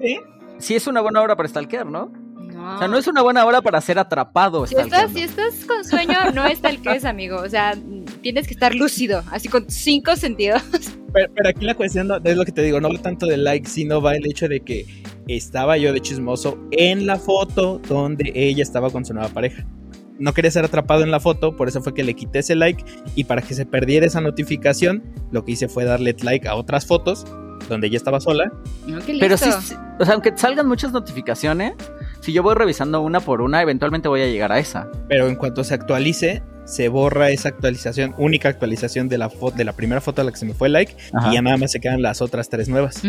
Sí es una buena hora para stalkear, ¿no? No. O sea, no es una buena hora para ser atrapado Si estás, si estás con sueño, no es tal que es, amigo. O sea, tienes que estar lúcido, así con cinco sentidos. Pero, pero aquí la cuestión no, es lo que te digo, no va tanto de like, sino va el hecho de que estaba yo de chismoso en la foto donde ella estaba con su nueva pareja. No quería ser atrapado en la foto, por eso fue que le quité ese like y para que se perdiera esa notificación, lo que hice fue darle like a otras fotos donde ella estaba sola. No, qué Pero sí, o sea, aunque salgan muchas notificaciones, si yo voy revisando una por una, eventualmente voy a llegar a esa. Pero en cuanto se actualice, se borra esa actualización, única actualización de la foto, de la primera foto a la que se me fue like, Ajá. y ya nada más se quedan las otras tres nuevas.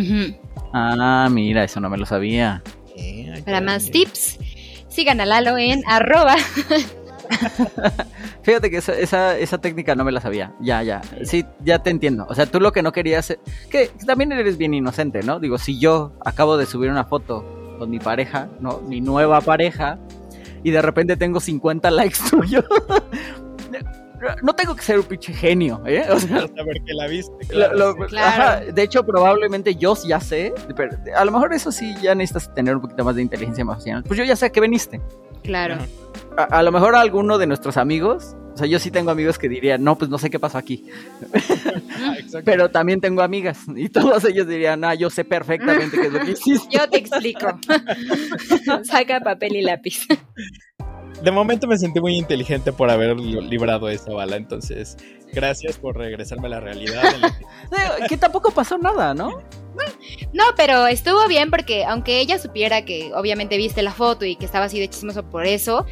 Ah, mira, eso no me lo sabía. Eh, Para más tips, sigan a Lalo en arroba. Fíjate que esa, esa, esa técnica no me la sabía. Ya, ya. Sí, ya te entiendo. O sea, tú lo que no querías. Que también eres bien inocente, ¿no? Digo, si yo acabo de subir una foto con mi pareja, ¿no? Mi nueva pareja, y de repente tengo 50 likes tuyos. No tengo que ser un pinche genio, ¿eh? O sea, que la viste. Lo- claro, lo- sí. Claro. ajá, de hecho, probablemente yo ya sé, pero a lo mejor eso sí ya necesitas tener un poquito más de inteligencia emocional. Pues yo ya sé a qué veniste. Claro. A, a lo mejor a alguno de nuestros amigos, o sea, yo sí tengo amigos que dirían, no, pues no sé qué pasó aquí. Ah. Pero también tengo amigas y todos ellos dirían, ah, yo sé perfectamente qué es lo que hiciste. Yo te explico. Saca papel y lápiz. De momento me sentí muy inteligente por haber li- librado esa bala, entonces gracias por regresarme a la realidad. la Que tampoco pasó nada, ¿no? No, pero estuvo bien porque aunque ella supiera que obviamente viste la foto y que estaba así de chismoso por eso,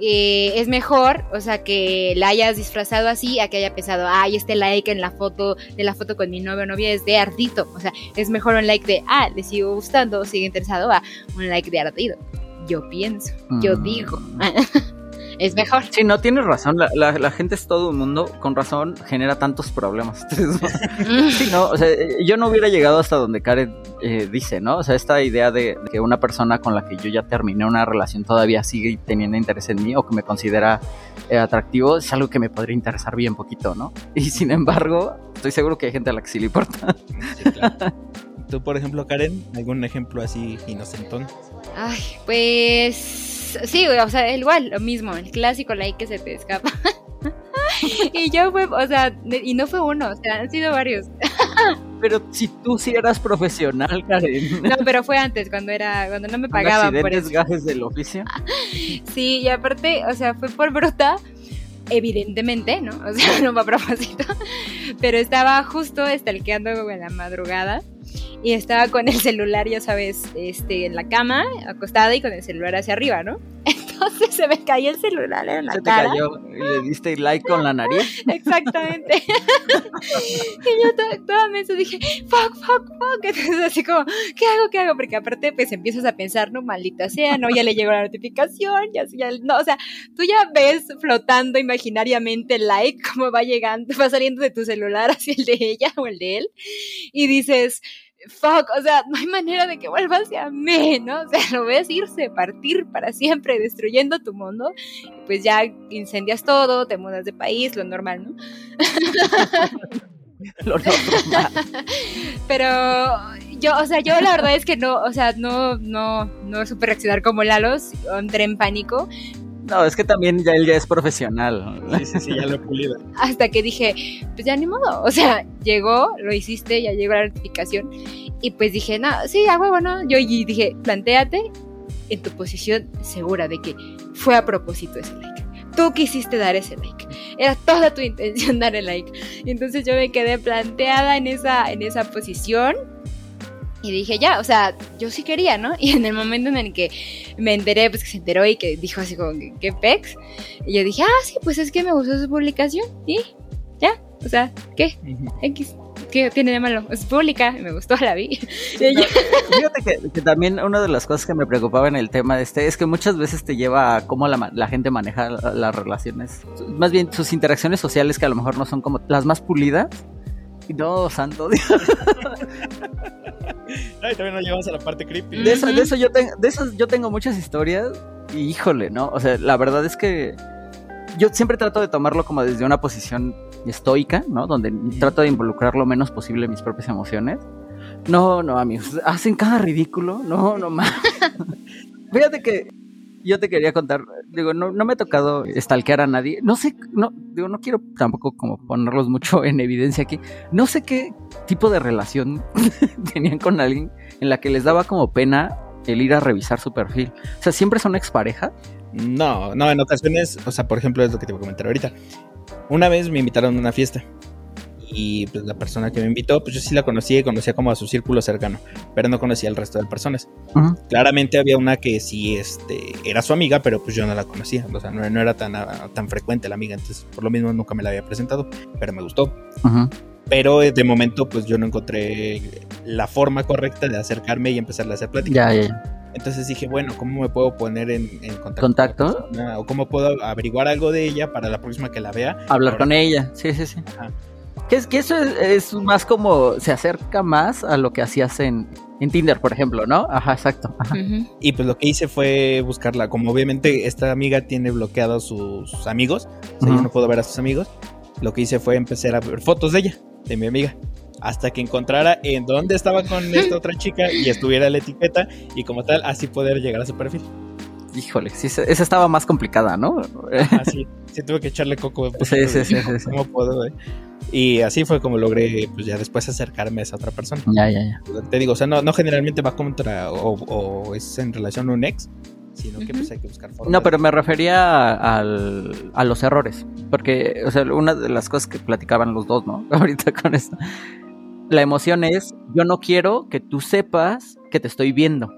eh, es mejor, o sea, que la hayas disfrazado así a que haya pensado, ay, este like en la foto de la foto con mi novio o novia es de ardito. O sea, es mejor un like de, ah, le sigo gustando, sigue interesado, a un like de ardido. Yo pienso, yo Mm. digo. es mejor. Sí, no tienes razón. La, la- la gente es todo un mundo. Con razón genera tantos problemas. Sí, no, o sea, eh, yo no hubiera llegado hasta donde Karen eh, dice, ¿no? O sea, esta idea de, de que una persona con la que yo ya terminé una relación todavía sigue teniendo interés en mí o que me considera eh, atractivo es algo que me podría interesar bien poquito, ¿no? Y sin embargo, estoy seguro que hay gente a la que sí le importa. Sí, claro. Tú, por ejemplo, Karen, algún ejemplo así inocentón. Ay, pues sí, o sea, igual, lo mismo, el clásico like que se te escapa. y yo fue, o sea, y no fue uno, o sea, han sido varios. Pero si tú sí eras profesional, Karen. No, pero fue antes, cuando era, cuando no me ¿Con pagaban por eso. gajes del oficio. Sí, y aparte, o sea, fue por bruta, evidentemente, ¿no? O sea, no fue a propósito. Pero estaba justo stalkeando en la madrugada y estaba con el celular, ya sabes, este, en la cama, acostada y con el celular hacia arriba, ¿no? Entonces se me cayó el celular en la Se te cara. cayó y le diste like con la nariz. Exactamente. y yo to- toda mensa dije, fuck, fuck, fuck. Entonces así como, ¿qué hago? ¿Qué hago? Porque aparte pues empiezas a pensar, no, maldita sea, no, ya le llegó la notificación, ya, ya, no, o sea, tú ya ves flotando imaginariamente el like, como va llegando, va saliendo de tu celular hacia el de ella o el de él, y dices, fuck, o sea, no hay manera de que vuelva hacia mí, ¿no? O sea, lo ves irse, partir para siempre, destruyendo tu mundo, y pues ya incendias todo, te mudas de país, lo normal, ¿no? Lo normal. Pero yo, o sea, yo la verdad es que no, o sea, no, no, no supe reaccionar como Lalo, entré en pánico, No, es que también ya él ya es profesional. Sí, sí, sí, ya lo he pulido. hasta que dije, pues ya ni modo, o sea, llegó, lo hiciste, ya llegó la notificación, y pues dije, no, sí, a huevo, ¿no? Yo y dije, planteate en tu posición segura de que fue a propósito ese like. Tú quisiste dar ese like. Era toda tu intención dar el like. Y entonces yo me quedé planteada en esa, en esa posición. Y dije, ya, o sea, yo sí quería, ¿no? Y en el momento en el que me enteré, pues que se enteró y que dijo así como, ¿qué pex? Y yo dije, ah, sí, pues es que me gustó su publicación. Y ya, o sea, ¿qué? X. ¿Qué tiene de malo? Es pública, me gustó, la vi. fíjate que, también una de las cosas que me preocupaba en el tema de este es que muchas veces te lleva a cómo la, la gente maneja las relaciones. Más bien sus interacciones sociales que a lo mejor no son como las más pulidas. No, santo Dios. Ay, también nos llevamos a la parte creepy. De eso, de eso yo tengo, de eso yo tengo muchas historias. Y híjole, ¿no? O sea, la verdad es que yo siempre trato de tomarlo como desde una posición estoica, ¿no? Donde trato de involucrar lo menos posible mis propias emociones. No, no, amigos, hacen cada ridículo. No, no más. Fíjate que yo te quería contar, digo, no, no me ha tocado stalkear a nadie. No sé, no, digo, no quiero tampoco como ponerlos mucho en evidencia aquí. No sé qué tipo de relación tenían con alguien en la que les daba como pena el ir a revisar su perfil. O sea, siempre son expareja. No, no, en ocasiones, o sea, por ejemplo, es lo que te voy a comentar ahorita. Una vez me invitaron a una fiesta y pues la persona que me invitó, pues yo sí la conocía y conocía como a su círculo cercano, pero no conocía al resto de personas. Claramente había una que sí este, era su amiga, pero pues yo no la conocía, o sea, no, era tan, tan frecuente la amiga, entonces por lo mismo nunca me la había presentado, pero me gustó. Pero eh, de momento pues yo no encontré la forma correcta de acercarme y empezarle a hacer plática. Ya, ya. Entonces dije, bueno, ¿cómo me puedo poner en, contacto? ¿Contacto? ¿O cómo puedo averiguar algo de ella para la próxima que la vea? Hablar con ella, sí, sí, sí. Que, es, que eso es, más como, se acerca más a lo que hacías en, Tinder, por ejemplo, ¿no? Ajá, exacto. Y pues lo que hice fue buscarla. Como obviamente esta amiga tiene bloqueados sus amigos, o sea, yo no puedo ver a sus amigos, lo que hice fue empezar a ver fotos de ella, de mi amiga hasta que encontrara en dónde estaba con esta otra chica y estuviera la etiqueta y como tal así poder llegar a su perfil. Híjole, sí, esa estaba más complicada, ¿no? Así, sí, tuve que echarle coco. sí, sí, sí, ¿Cómo puedo? Eh? Y así fue como logré, pues ya después acercarme a esa otra persona. Ya, ya, ya. Te digo, o sea, no, no generalmente va contra o, es en relación a un ex, sino que pues hay que buscar formas. No, pero me refería al, a los errores, porque, o sea, una de las cosas que platicaban los dos, ¿no? Ahorita con esto, la emoción es, yo no quiero que tú sepas que te estoy viendo,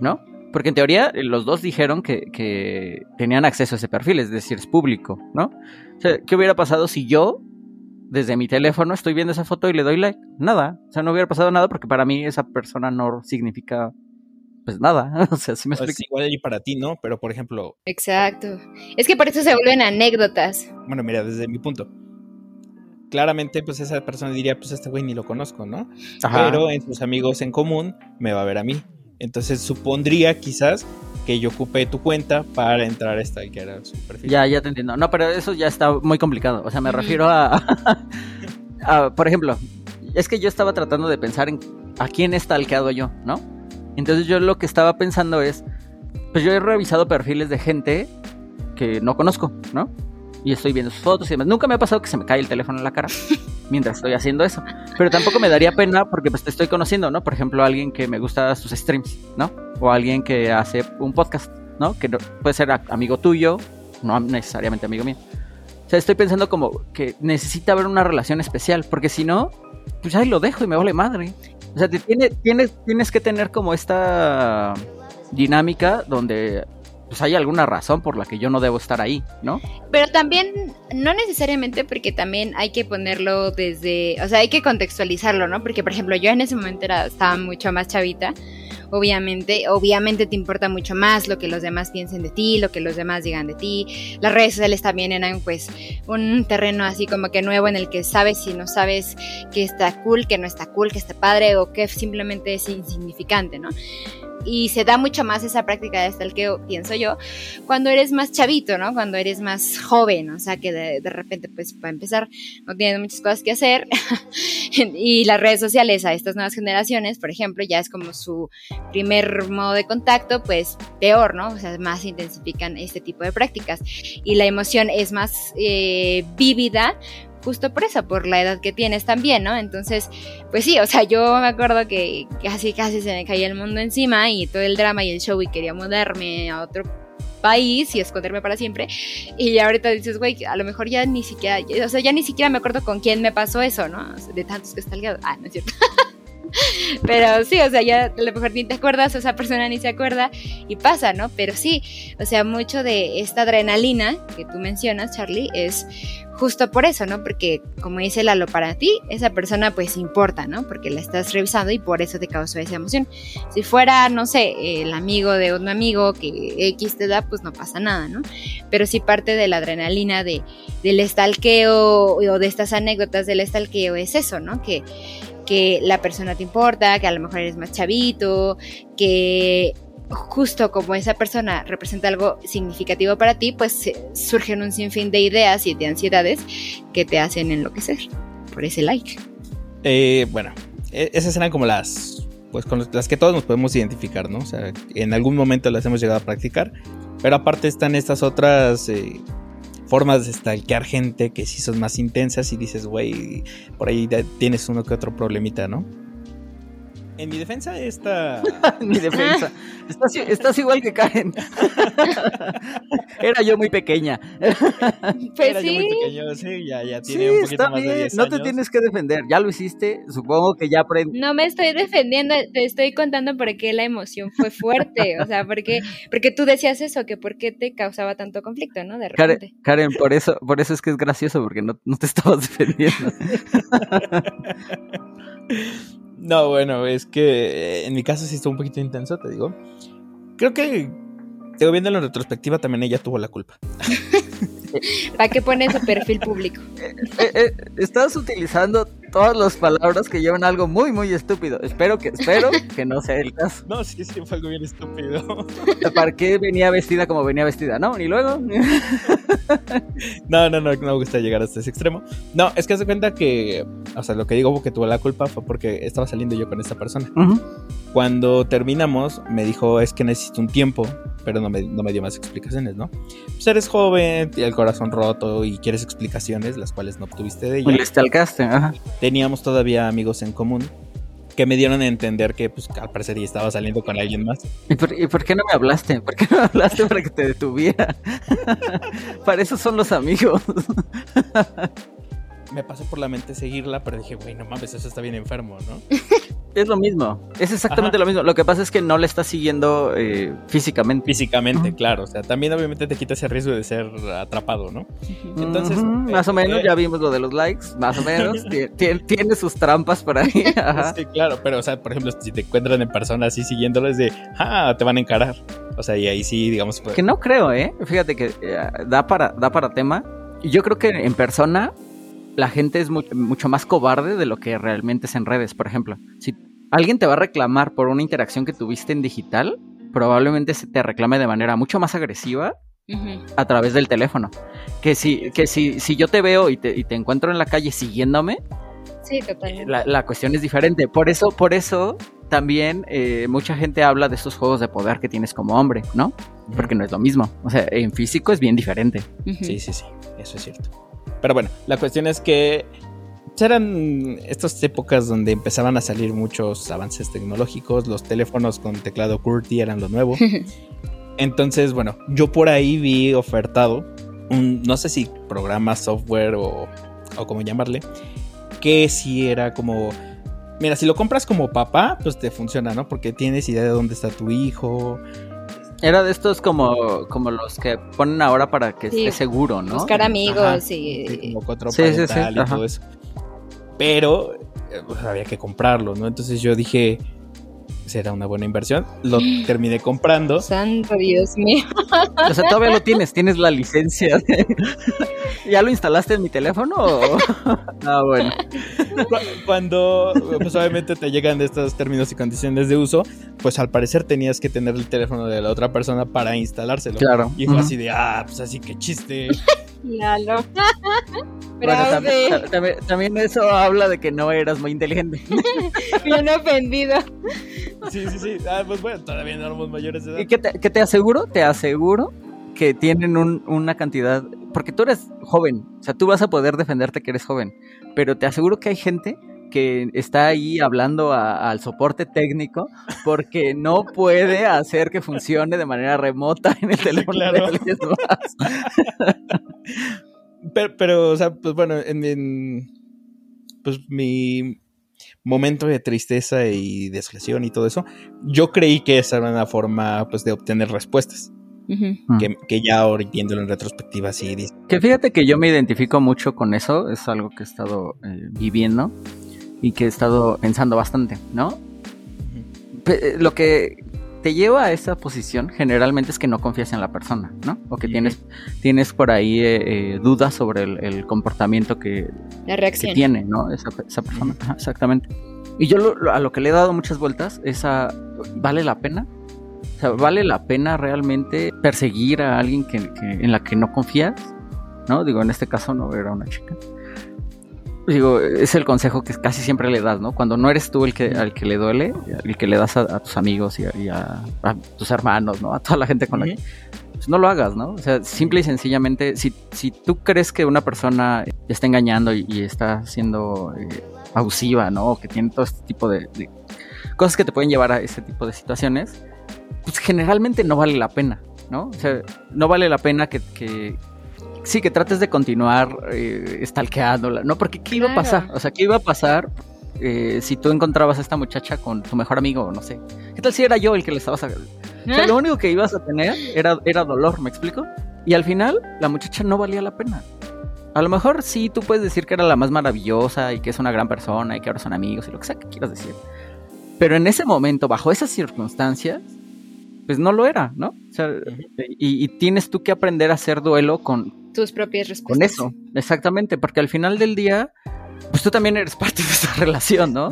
¿no? Porque en teoría eh, los dos dijeron que, tenían acceso a ese perfil, es decir, es público, ¿no? O sea, ¿qué hubiera pasado si yo, desde mi teléfono, estoy viendo esa foto y le doy like? Nada. O sea, no hubiera pasado nada porque para mí esa persona no significa pues nada, o sea, sí me pues explico. igual y para ti, ¿no? Pero por ejemplo. Exacto. Es que por eso se vuelven anécdotas. Bueno, mira, desde mi punto claramente pues esa persona diría, pues este güey ni lo conozco, ¿no? Pero en sus amigos en común me va a ver a mí. Entonces supondría quizás que yo ocupé tu cuenta para entrar a esta que era su perfil. Ya, ya te entiendo. No, pero eso ya está muy complicado. O sea, me refiero a, por ejemplo, es que yo estaba tratando de pensar en a quién está alqueado yo, ¿no? Entonces yo lo que estaba pensando es, pues yo he revisado perfiles de gente que no conozco, ¿no? y estoy viendo sus fotos y demás. Nunca me ha pasado que se me cae el teléfono en la cara mientras estoy haciendo eso. Pero tampoco me daría pena porque pues te estoy conociendo, ¿no? Por ejemplo, alguien que me gusta sus streams, ¿no? O alguien que hace un podcast, ¿no? Que puede ser amigo tuyo, no necesariamente amigo mío. O sea, estoy pensando como que necesita haber una relación especial, porque si no, pues ahí lo dejo y me vale madre. O sea, te tiene, tienes, tienes que tener como esta dinámica donde pues hay alguna razón por la que yo no debo estar ahí, ¿no? Pero también, no necesariamente porque también hay que ponerlo desde, o sea, hay que contextualizarlo, ¿no? Porque, por ejemplo, yo en ese momento era, estaba mucho más chavita, obviamente, obviamente te importa mucho más lo que los demás piensen de ti, lo que los demás digan de ti. Las redes sociales también eran pues un terreno así como que nuevo en el que sabes si no sabes que está cool, que no está cool, que está padre o que simplemente es insignificante, ¿no? y se da mucho más esa práctica de stalkeo, pienso yo, cuando eres más chavito, ¿no? Cuando eres más joven, o sea, que de, repente, pues, para empezar, no tienes muchas cosas que hacer y las redes sociales a estas nuevas generaciones, por ejemplo, ya es como su primer modo de contacto, pues, peor, ¿no? O sea, más intensifican este tipo de prácticas y la emoción es más eh, vívida justo por eso, por la edad que tienes también, ¿no? Entonces, pues sí, o sea, yo me acuerdo que casi casi se me caía el mundo encima y todo el drama y el show y quería mudarme a otro país y esconderme para siempre. Y ahorita dices, güey, a lo mejor ya ni siquiera, o sea, ya ni siquiera me acuerdo con quién me pasó eso, ¿no? De tantos que está ligado. Ah, no es cierto. Pero sí, o sea, ya a lo mejor ni te acuerdas, o esa persona ni se acuerda y pasa, ¿no? Pero sí, o sea, mucho de esta adrenalina que tú mencionas, Charlie, es justo por eso, ¿no? Porque como dice Lalo, para ti esa persona pues importa, ¿no? Porque la estás revisando y por eso te causó esa emoción. Si fuera, no sé, el amigo de un amigo que X te da, pues no pasa nada, ¿no? Pero sí parte de la adrenalina de, del estalqueo o de estas anécdotas del estalqueo es eso, ¿no? Que, que la persona te importa, que a lo mejor eres más chavito, que justo como esa persona representa algo significativo para ti, pues surgen un sinfín de ideas y de ansiedades que te hacen enloquecer por ese like. Eh, bueno, e-, esas eran como las, pues con las que todos nos podemos identificar, ¿no? O sea, en algún momento las hemos llegado a practicar, pero aparte están estas otras eh, formas de stalkear gente que sí son más intensas y dices, güey, por ahí tienes uno que otro problemita, ¿no? En mi defensa, esta. en mi defensa. Estás, igual que Karen. Era yo muy pequeña. Pues Era sí. yo muy pequeño, sí, ya, ya tiene un poquito más de 10 No te tienes que defender, ya lo hiciste, supongo que ya aprendí. No me estoy defendiendo, te estoy contando por qué la emoción fue fuerte, o sea, porque, porque tú decías eso, que por qué te causaba tanto conflicto, ¿no? De repente. Karen, por eso, por eso es que es gracioso, porque no, no te estabas defendiendo. No, bueno, es que eh, en mi caso sí estuvo un poquito intenso, te digo. Creo que, te viendo en la retrospectiva, también ella tuvo la culpa. ¿Para qué pone su perfil público? Eh, eh, estás utilizando todas las palabras que llevan algo muy, muy estúpido. Espero que, espero que no sea el caso. No, sí, sí, fue algo bien estúpido. ¿Para qué venía vestida como venía vestida? No, ni luego. No, no, no, no me gusta llegar hasta ese extremo. No, es que se cuenta que, o sea, lo que digo que tuvo la culpa fue porque estaba saliendo yo con esta persona. Cuando terminamos, me dijo, es que necesito un tiempo, pero no me, no me dio más explicaciones, ¿no? Pues eres joven, el corazón roto y quieres explicaciones, las cuales no obtuviste de ella. Y le ajá teníamos todavía amigos en común que me dieron a entender que pues al parecer ya estaba saliendo con alguien más. ¿Y por, qué no me hablaste? ¿Por qué no me hablaste para que te detuviera? para eso son los amigos. me pasó por la mente seguirla, pero dije, güey, no mames, eso está bien enfermo, ¿no? Es lo mismo, es exactamente lo mismo. Lo que pasa es que no le estás siguiendo eh, físicamente. Físicamente, claro. O sea, también obviamente te quita ese riesgo de ser atrapado, ¿no? Entonces. más o menos, eh, ya vimos lo de los likes, más o menos. tiene, sus trampas por ahí. Sí, claro, pero, o sea, por ejemplo, si te encuentran en persona así siguiéndoles de, ah, te van a encarar. O sea, y ahí sí, digamos. Pues... Que no creo, ¿eh? Fíjate que eh, da, para, da para tema. Yo creo que en persona la gente es mucho más cobarde de lo que realmente es en redes, por ejemplo. Si alguien te va a reclamar por una interacción que tuviste en digital, probablemente se te reclame de manera mucho más agresiva a través del teléfono. Que si, que si, si yo te veo y te, y te encuentro en la calle siguiéndome, sí, totalmente. La, cuestión es diferente. Por eso, por eso también eh, mucha gente habla de estos juegos de poder que tienes como hombre, ¿no? Porque no es lo mismo. O sea, en físico es bien diferente. Sí, sí, sí, eso es cierto. Pero bueno, la cuestión es que eran estas épocas donde empezaban a salir muchos avances tecnológicos, los teléfonos con teclado QWERTY eran lo nuevo. Entonces, bueno, yo por ahí vi ofertado un, no sé si programa, software o, o como llamarle, que si era como, mira, si lo compras como papá, pues te funciona, ¿no? Porque tienes idea de dónde está tu hijo, era de estos como, como los que ponen ahora para que esté seguro, ¿no? Buscar amigos y... Sí, como cuatro sí, sí, y todo eso. Pero eh, pues, había que comprarlo, ¿no? Entonces yo dije, será una buena inversión. Lo terminé comprando. Santo Dios mío. O sea, todavía lo tienes, tienes la licencia. ¿Ya lo instalaste en mi teléfono? Ah, bueno. Cuando, pues obviamente te llegan de estos términos y condiciones de uso, pues al parecer tenías que tener el teléfono de la otra persona para instalárselo. Claro. Y fue así de, ah, pues así que chiste. Claro. Bueno, también, también, eso habla de que no eras muy inteligente. Bien ofendido. Sí, sí, sí. Ah, pues bueno, todavía no éramos mayores de edad. ¿Y qué te, te aseguro? Te aseguro que tienen una cantidad. Porque tú eres joven. O sea, tú vas a poder defenderte que eres joven. Pero te aseguro que hay gente que está ahí hablando al soporte técnico porque no puede hacer que funcione de manera remota en el teléfono claro. de pero, pero, o sea, pues bueno, en, en, pues mi momento de tristeza y desolación y todo eso, yo creí que esa era una forma pues de obtener respuestas. Que, que ya ahora viéndolo en retrospectiva sí dice, Que fíjate que yo me identifico mucho con eso, es algo que he estado eh, viviendo y que he estado pensando bastante, ¿no? Eh, Lo que te lleva a esa posición generalmente es que no confías en la persona, ¿no? O que tienes, tienes por ahí eh, eh, dudas sobre el, el comportamiento que, La que reacción. tiene, ¿no? Esa, esa persona, Ajá, exactamente. Y yo lo- lo- a lo que le he dado muchas vueltas es a, ¿vale la pena? O sea, ¿vale la pena realmente perseguir a alguien que, que- en la que no confías? ¿No? Digo, en este caso no era una chica. Digo, es el consejo que casi siempre le das, ¿no? Cuando no eres tú el que, al que le duele, el que le das a, a tus amigos y, a, y a- a tus hermanos, ¿no? A toda la gente con la que pues no lo hagas, ¿no? O sea, simple y sencillamente, si, si tú crees que una persona está engañando y, y está siendo eh, abusiva, ¿no? O que tiene todo este tipo de, de cosas que te pueden llevar a ese tipo de situaciones, pues generalmente no vale la pena, ¿no? O sea, no vale la pena que, que- sí, que trates de continuar eh, stalkeándola, ¿no? Porque ¿qué iba a Claro. pasar? O sea, ¿qué iba a pasar eh, si tú encontrabas a esta muchacha con tu mejor amigo, no sé? ¿Qué tal si era yo el que le estabas... a- o sea, lo único que ibas a tener era, era dolor, ¿me explico? Y al final, la muchacha no valía la pena. A lo mejor sí, tú puedes decir que era la más maravillosa y que es una gran persona y que ahora son amigos y lo que sea que quieras decir. Pero en ese momento, bajo esas circunstancias, pues no lo era, ¿no? O sea, y, y tienes tú que aprender a hacer duelo con, Tus propias con respuestas. eso, exactamente, porque al final del día, pues tú también eres parte de esa relación, ¿no?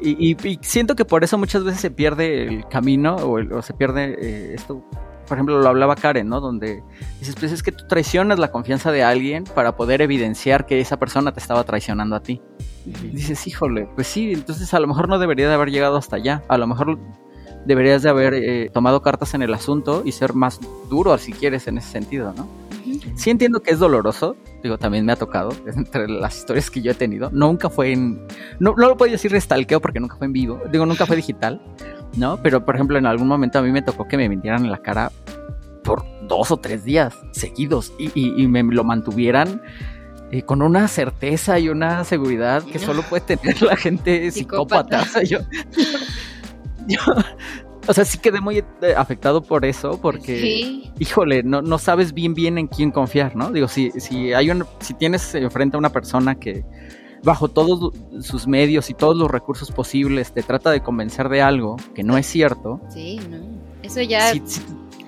Sí. Y, y- y siento que por eso muchas veces se pierde el camino o, el- o se pierde eh, esto. Por ejemplo, lo hablaba Karen, ¿no? Donde dices, pues es que tú traicionas la confianza de alguien para poder evidenciar que esa persona te estaba traicionando a ti. Y dices, híjole, pues sí, entonces a lo mejor no debería de haber llegado hasta allá. A lo mejor deberías de haber eh, tomado cartas en el asunto y ser más duro si quieres en ese sentido, ¿no? Sí entiendo que es doloroso, digo, también me ha tocado, entre las historias que yo he tenido, nunca fue en, no, no lo puedo decir de stalkeo porque nunca fue en vivo, digo, nunca fue digital, ¿no? Pero, por ejemplo, en algún momento a mí me tocó que me mintieran en la cara por dos o tres días seguidos y, y- y me lo mantuvieran eh, con una certeza y una seguridad que solo puede tener la gente psicópata. Psicópata. O sea, yo, yo- o sea, sí quedé muy eh, afectado por eso, porque Sí. híjole, no, no sabes bien bien en quién confiar, ¿no? Digo, si, si hay un, si tienes enfrente a una persona que bajo todos sus medios y todos los recursos posibles te trata de convencer de algo que no es cierto, Sí, no. Eso ya. sí, sí-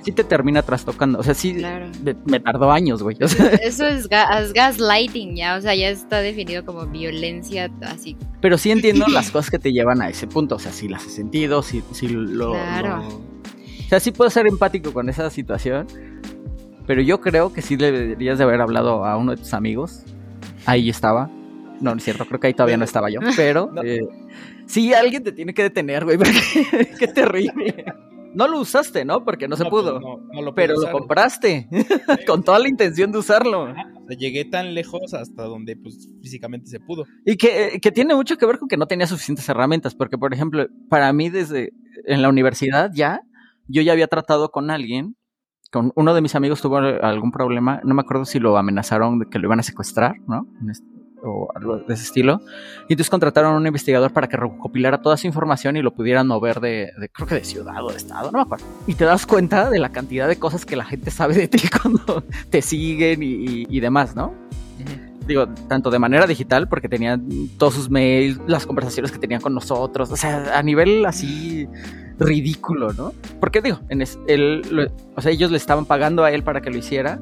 sí te termina trastocando. O sea, sí Claro. me, me tardó años, güey. O sea, Eso es, ga- es gaslighting, ya. O sea, ya está definido como violencia así. pero sí entiendo las cosas que te llevan a ese punto. O sea, sí las he sentido, sí, sí lo, Claro. lo- O sea, sí puedo ser empático con esa situación. Pero yo creo que sí deberías de haber hablado a uno de tus amigos. Ahí estaba. No, no es cierto, creo que ahí todavía no estaba yo. Pero No. eh, sí, alguien te tiene que detener, güey. porque- Qué terrible. No lo usaste, ¿no? Porque no se pues, pudo. no, no lo pero lo compraste con toda la intención de usarlo. O sea, llegué tan lejos hasta donde pues físicamente se pudo. Y que, que tiene mucho que ver con que no tenía suficientes herramientas, porque por ejemplo, para mí desde en la universidad ya, yo ya había tratado con alguien, con uno de mis amigos tuvo algún problema, no me acuerdo si lo amenazaron de que lo iban a secuestrar, ¿no? O algo de ese estilo. Y entonces contrataron a un investigador para que recopilara toda su información y lo pudieran mover de, de- creo que de ciudad o de estado, no me acuerdo. Y te das cuenta de la cantidad de cosas que la gente sabe de ti cuando te siguen y, y- y demás, ¿no? digo, tanto de manera digital, porque tenían todos sus mails, las conversaciones que tenían con nosotros, o sea, a nivel así ridículo, ¿no? Porque digo, en es- él, lo- o sea, ellos le estaban pagando a él para que lo hiciera,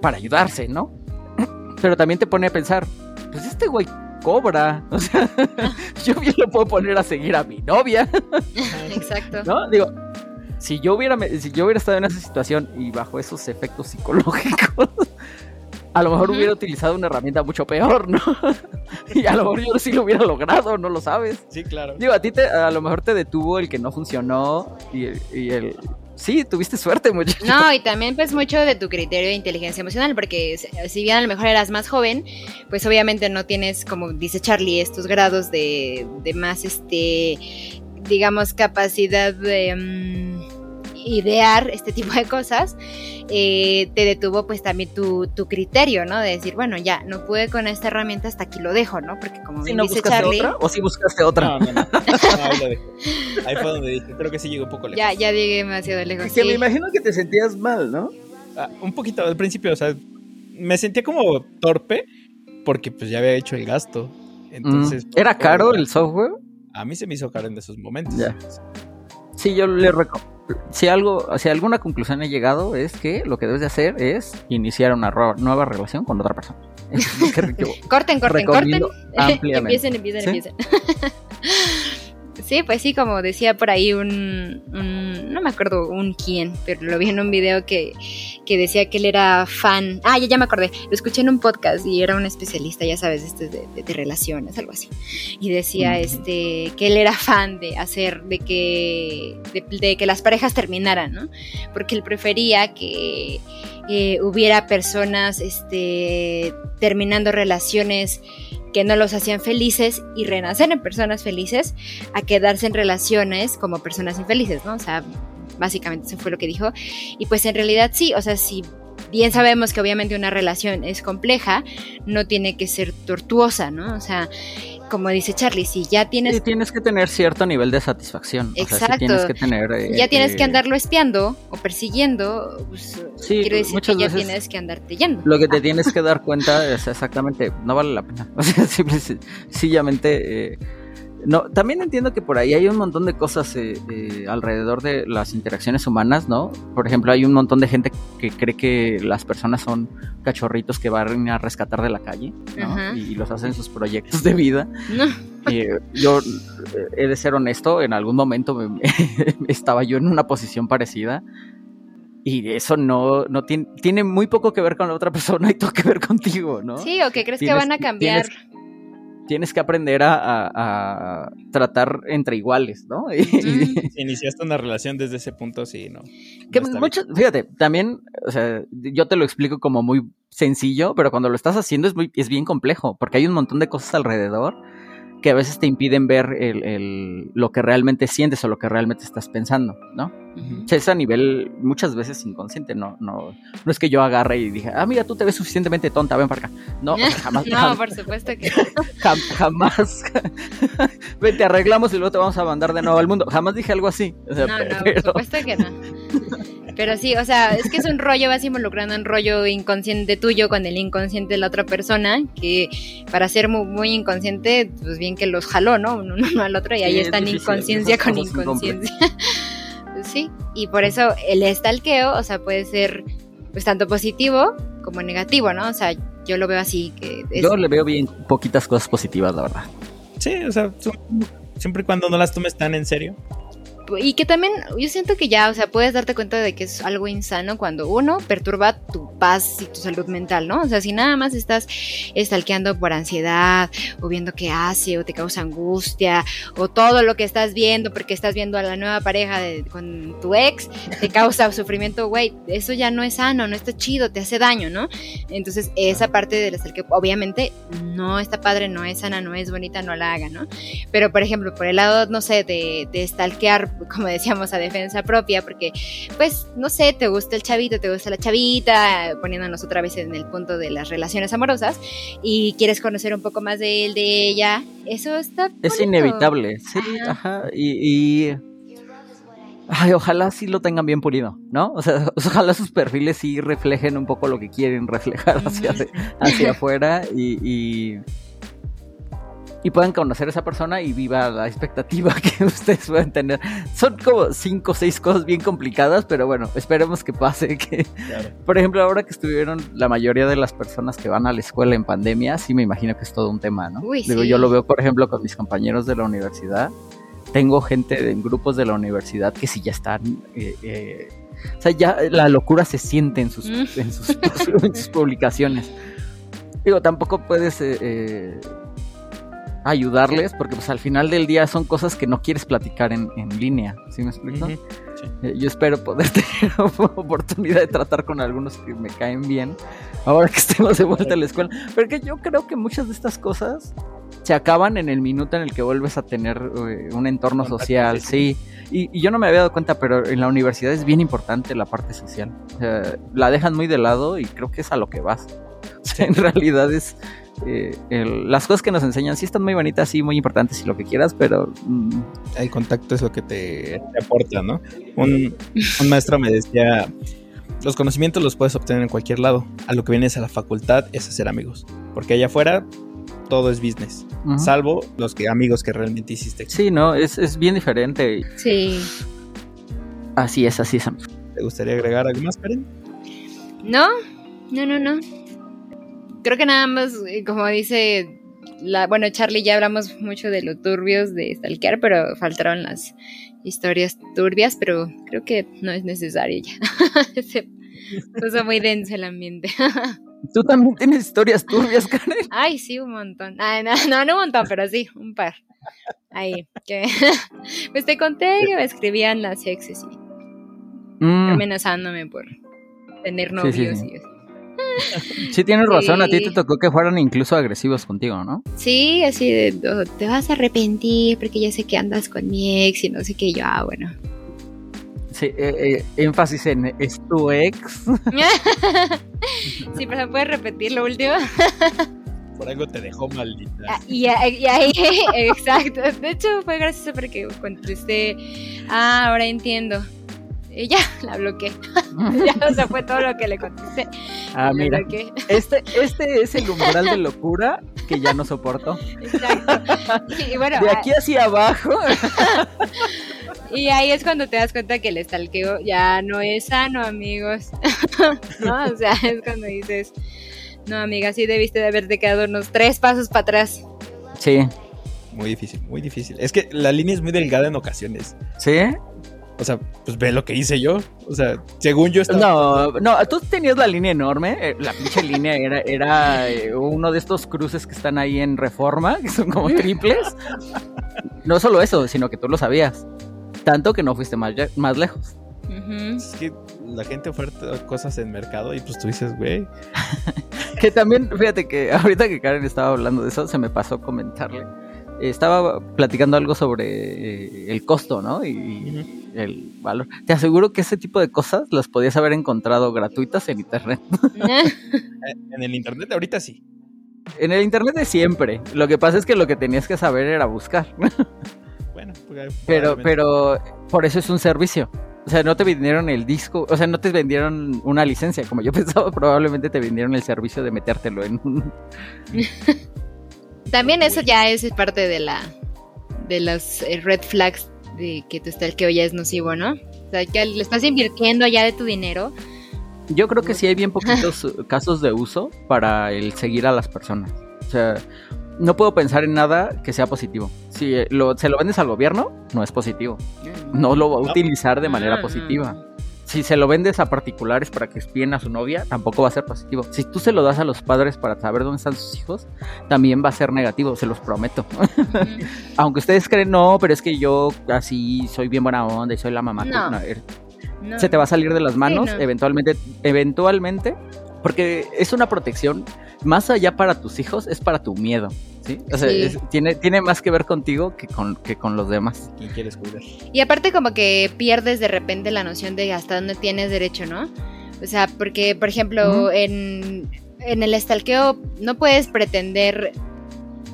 para ayudarse, ¿no? Pero también te pone a pensar, pues este güey cobra, o sea, yo bien lo puedo poner a seguir a mi novia, Exacto. ¿no? Digo, si yo hubiera, si yo hubiera estado en esa situación y bajo esos efectos psicológicos, a lo mejor hubiera utilizado una herramienta mucho peor, ¿no? y a lo mejor yo sí lo hubiera logrado, no lo sabes. Sí, claro. Digo, a ti te, a lo mejor te detuvo el que no funcionó y, y el... Sí, tuviste suerte, muchacho. No, y también pues mucho de tu criterio de inteligencia emocional, porque si- bien a lo mejor eras más joven, pues obviamente no tienes, como dice Charlie, estos grados de, de más, este, digamos, capacidad de, mm, idear este tipo de cosas, eh, te detuvo pues también tu, tu, criterio, ¿no? De decir, bueno, ya, no pude con esta herramienta, hasta aquí lo dejo, ¿no? Porque como ¿Sí, no dice Charlie... Otra, ¿O si buscaste otra? No, no, no. ahí lo dejé. Ahí fue donde dije, creo que sí llegó un poco lejos. Ya, ya llegué demasiado lejos. Es que me imagino que te sentías mal, ¿no? Ah, un poquito al principio, o sea, me sentía como torpe porque pues ya había hecho el gasto. Entonces, mm. ¿Era caro el software? A mí se me hizo caro en esos momentos. Ya. Sí, yo le si algo, si alguna conclusión he llegado es que lo que debes de hacer es iniciar una nueva relación con otra persona. corten, corten, corten. empiecen, empiecen, empiecen. Sí, pues sí, como decía por ahí un, no me acuerdo un quién, pero lo vi en un video que, que, decía que él era fan. Ah, ya, ya me acordé, lo escuché en un podcast y era un especialista, ya sabes, este de, de, relaciones, algo así. Y decía este que él era fan de hacer, de que, de, que las parejas terminaran, ¿no? Porque él prefería que eh, hubiera personas este, terminando relaciones que no los hacían felices y renacer en personas felices a quedarse en relaciones como personas infelices, ¿no? O sea, básicamente eso fue lo que dijo. Y pues en realidad sí, o sea, si bien sabemos que obviamente una relación es compleja, no tiene que ser tortuosa, ¿no? O sea, como dice Charlie, si ya tienes... Sí, tienes que tener cierto nivel de satisfacción. Exacto. tienes que tener... Eh, ya tienes que eh, andarlo espiando o persiguiendo, pues, sí, quiero decir que ya tienes que andarte yendo. Lo que te tienes que dar cuenta es exactamente, no vale la pena. O sea, simple, sencillamente... Eh, no, también entiendo que por ahí hay un montón de cosas eh, eh, alrededor de las interacciones humanas, ¿no? Por ejemplo, hay un montón de gente que cree que las personas son cachorritos que van a rescatar de la calle, ¿no? Y, los hacen sus proyectos de vida. Eh, yo he de ser honesto, en algún momento estaba yo en una posición parecida. Y eso no, no tiene, tiene muy poco que ver con la otra persona y todo que ver contigo, ¿no? Sí, o que crees que van a cambiar tienes que aprender a, tratar entre iguales, ¿no? iniciaste una relación desde ese punto, sí, ¿no? Que fíjate, también, o sea, yo te lo explico como muy sencillo, pero cuando lo estás haciendo es, muy, es bien complejo, porque hay un montón de cosas alrededor que a veces te impiden ver el, lo que realmente sientes o lo que realmente estás pensando, ¿no? Es a nivel muchas veces inconsciente, no, no, no es que yo agarre y dije, ah, mira, tú te ves suficientemente tonta, ven para acá. No, jamás. no, por supuesto que jamás. ven, te arreglamos y luego te vamos a mandar de nuevo al mundo. Jamás dije algo así. no, no, por supuesto que no. Pero sí, o sea, es que es un rollo, vas involucrando un rollo inconsciente tuyo con el inconsciente de la otra persona, que para ser muy, inconsciente, pues bien que los jaló, ¿no? Uno, al otro y ahí están inconsciencia con inconsciencia. Sí, y por eso el estalqueo, o sea, puede ser pues tanto positivo como negativo, ¿no? O sea, yo lo veo así que... Yo le veo bien poquitas cosas positivas, la verdad. Sí, o sea, siempre y cuando no las tomes tan en serio y que también yo siento que ya, o sea, puedes darte cuenta de que es algo insano cuando uno perturba tu paz y tu salud mental, ¿no? O sea, si nada más estás estalqueando por ansiedad o viendo qué hace o te causa angustia o todo lo que estás viendo porque estás viendo a la nueva pareja de, con tu ex te causa sufrimiento, güey, eso ya no es sano, no está chido, te hace daño, ¿no? Entonces, esa parte del que obviamente no está padre, no es sana, no es bonita, no la haga, ¿no? Pero, por ejemplo, por el lado, no sé, de, de stalkear como decíamos, a defensa propia, porque, pues, no sé, te gusta el chavito, te gusta la chavita, poniéndonos otra vez en el punto de las relaciones amorosas, y quieres conocer un poco más de él, de ella, eso está... Es inevitable, sí, ajá, y... Ay, ojalá sí lo tengan bien pulido, ¿no? O sea, ojalá sus perfiles sí reflejen un poco lo que quieren reflejar hacia, hacia afuera y y puedan conocer a esa persona y viva la expectativa que ustedes pueden tener. Son como cinco o seis cosas bien complicadas, pero bueno, esperemos que pase. Que, Por ejemplo, ahora que estuvieron la mayoría de las personas que van a la escuela en pandemia, sí me imagino que es todo un tema, ¿no? Digo, yo lo veo, por ejemplo, con mis compañeros de la universidad. Tengo gente en grupos de la universidad que sí ya están... Eh, eh, o sea, ya la locura se siente en sus, mm. en sus, en sus publicaciones. Digo, tampoco puedes eh, ayudarles, porque pues al final del día son cosas que no quieres platicar en, línea, ¿sí me explico? Eh, yo espero poder tener oportunidad de tratar con algunos que me caen bien, ahora que estemos de vuelta a la escuela, porque yo creo que muchas de estas cosas se acaban en el minuto en el que vuelves a tener eh, un entorno Contacto social, sí. Y, y yo no me había dado cuenta, pero en la universidad es bien importante la parte social. La dejan muy de lado y creo que es a lo que vas. O sea, en realidad es... eh, el- las cosas que nos enseñan sí están muy bonitas, sí, muy importantes y lo que quieras, pero... mm, El contacto es lo que te, te aporta, ¿no? Un, un maestro me decía, los conocimientos los puedes obtener en cualquier lado. A lo que vienes a la facultad es hacer amigos. Porque allá afuera todo es business. Salvo los que amigos que realmente hiciste. Sí, no, es, es bien diferente. Sí. Así es, así es. ¿Te gustaría agregar algo más, Karen? No, no, no, no. Creo que nada más, eh, como dice, la, bueno, Charlie, ya hablamos mucho de lo turbios de stalkear, pero faltaron las historias turbias, pero creo que no es necesario ya. Se puso muy denso el ambiente. Tú también tienes historias turbias, Karen. Ay, sí, un montón. Ay, no, no, no un montón, pero sí, un par. Ahí, que pues te conté que me escribían las exes y Mm, amenazándome por tener novios sí, sí. y eso. Sí, tienes razón. A ti te tocó que fueran incluso agresivos contigo, ¿no? Sí, así de, "Oh, te vas a arrepentir porque ya sé que andas con mi ex y no sé qué. Yo, ah, bueno. Sí, eh, eh, énfasis en es tu ex. sí, pero ¿puedes repetir lo último? Por algo te dejó maldita. Ah, y ahí, exacto. De hecho, fue gracioso porque contesté, ah, ahora entiendo. Y ya, la bloqueé. ya, o sea, fue todo lo que le contesté. ah, mira. Este, este es el umbral de locura que ya no soporto. Exacto. Y, bueno, De aquí hacia abajo. Y ahí es cuando te das cuenta que el stalkeo ya no es sano, amigos. ¿No? O sea, es cuando dices, no, amiga, sí debiste de haberte quedado unos tres pasos para atrás. Sí, Muy difícil, muy difícil. Es que la línea es muy delgada en ocasiones. sí. O sea, pues ve lo que hice yo. O sea, según yo estaba... No, no, tú tenías la línea enorme. eh, La pinche línea era, era eh, uno de estos cruces que están ahí en reforma, que son como triples. No solo eso, sino que tú lo sabías. Tanto que no fuiste más, más lejos. Es que la gente oferta cosas en mercado y pues tú dices, güey. Que también, fíjate que ahorita que Karen estaba hablando de eso, se me pasó comentarle. Estaba platicando algo sobre eh, el costo, ¿no? Y el valor. Te aseguro que ese tipo de cosas las podías haber encontrado gratuitas en internet. En el internet ahorita sí. En el internet de siempre. Lo que pasa es que lo que tenías que saber era buscar. Bueno, pues, Pero, pero por eso es un servicio. O sea, no te vendieron el disco, o sea, no te vendieron una licencia, como yo pensaba, probablemente te vendieron el servicio de metértelo en un... También eso ya es parte de la de las eh, red flags de que tu stalkeo ya es nocivo, ¿no? O sea, que le estás invirtiendo ya de tu dinero. Yo creo que sí hay bien poquitos casos de uso para el seguir a las personas. O sea, no puedo pensar en nada que sea positivo. Si eh, lo, se lo vendes al gobierno, no es positivo. No lo va a utilizar de manera Mm, positiva. Si se lo vendes a particulares para que espíen a su novia, tampoco va a ser positivo. Si tú se lo das a los padres para saber dónde están sus hijos, también va a ser negativo, se los prometo. Aunque ustedes creen, no, pero es que yo así soy bien buena onda y soy la mamá. No. No, No. Se te va a salir de las manos, no. eventualmente, eventualmente, porque es una protección, más allá para tus hijos, es para tu miedo. ¿Sí? O sea, Sí. es- tiene, tiene más que ver contigo que con, que con los demás. ¿Quién quieres cuidar? Y aparte como que pierdes de repente la noción de hasta dónde tienes derecho, ¿no? O sea, porque, por ejemplo, en, en el estalqueo no puedes pretender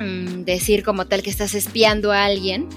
mm, decir como tal que estás espiando a alguien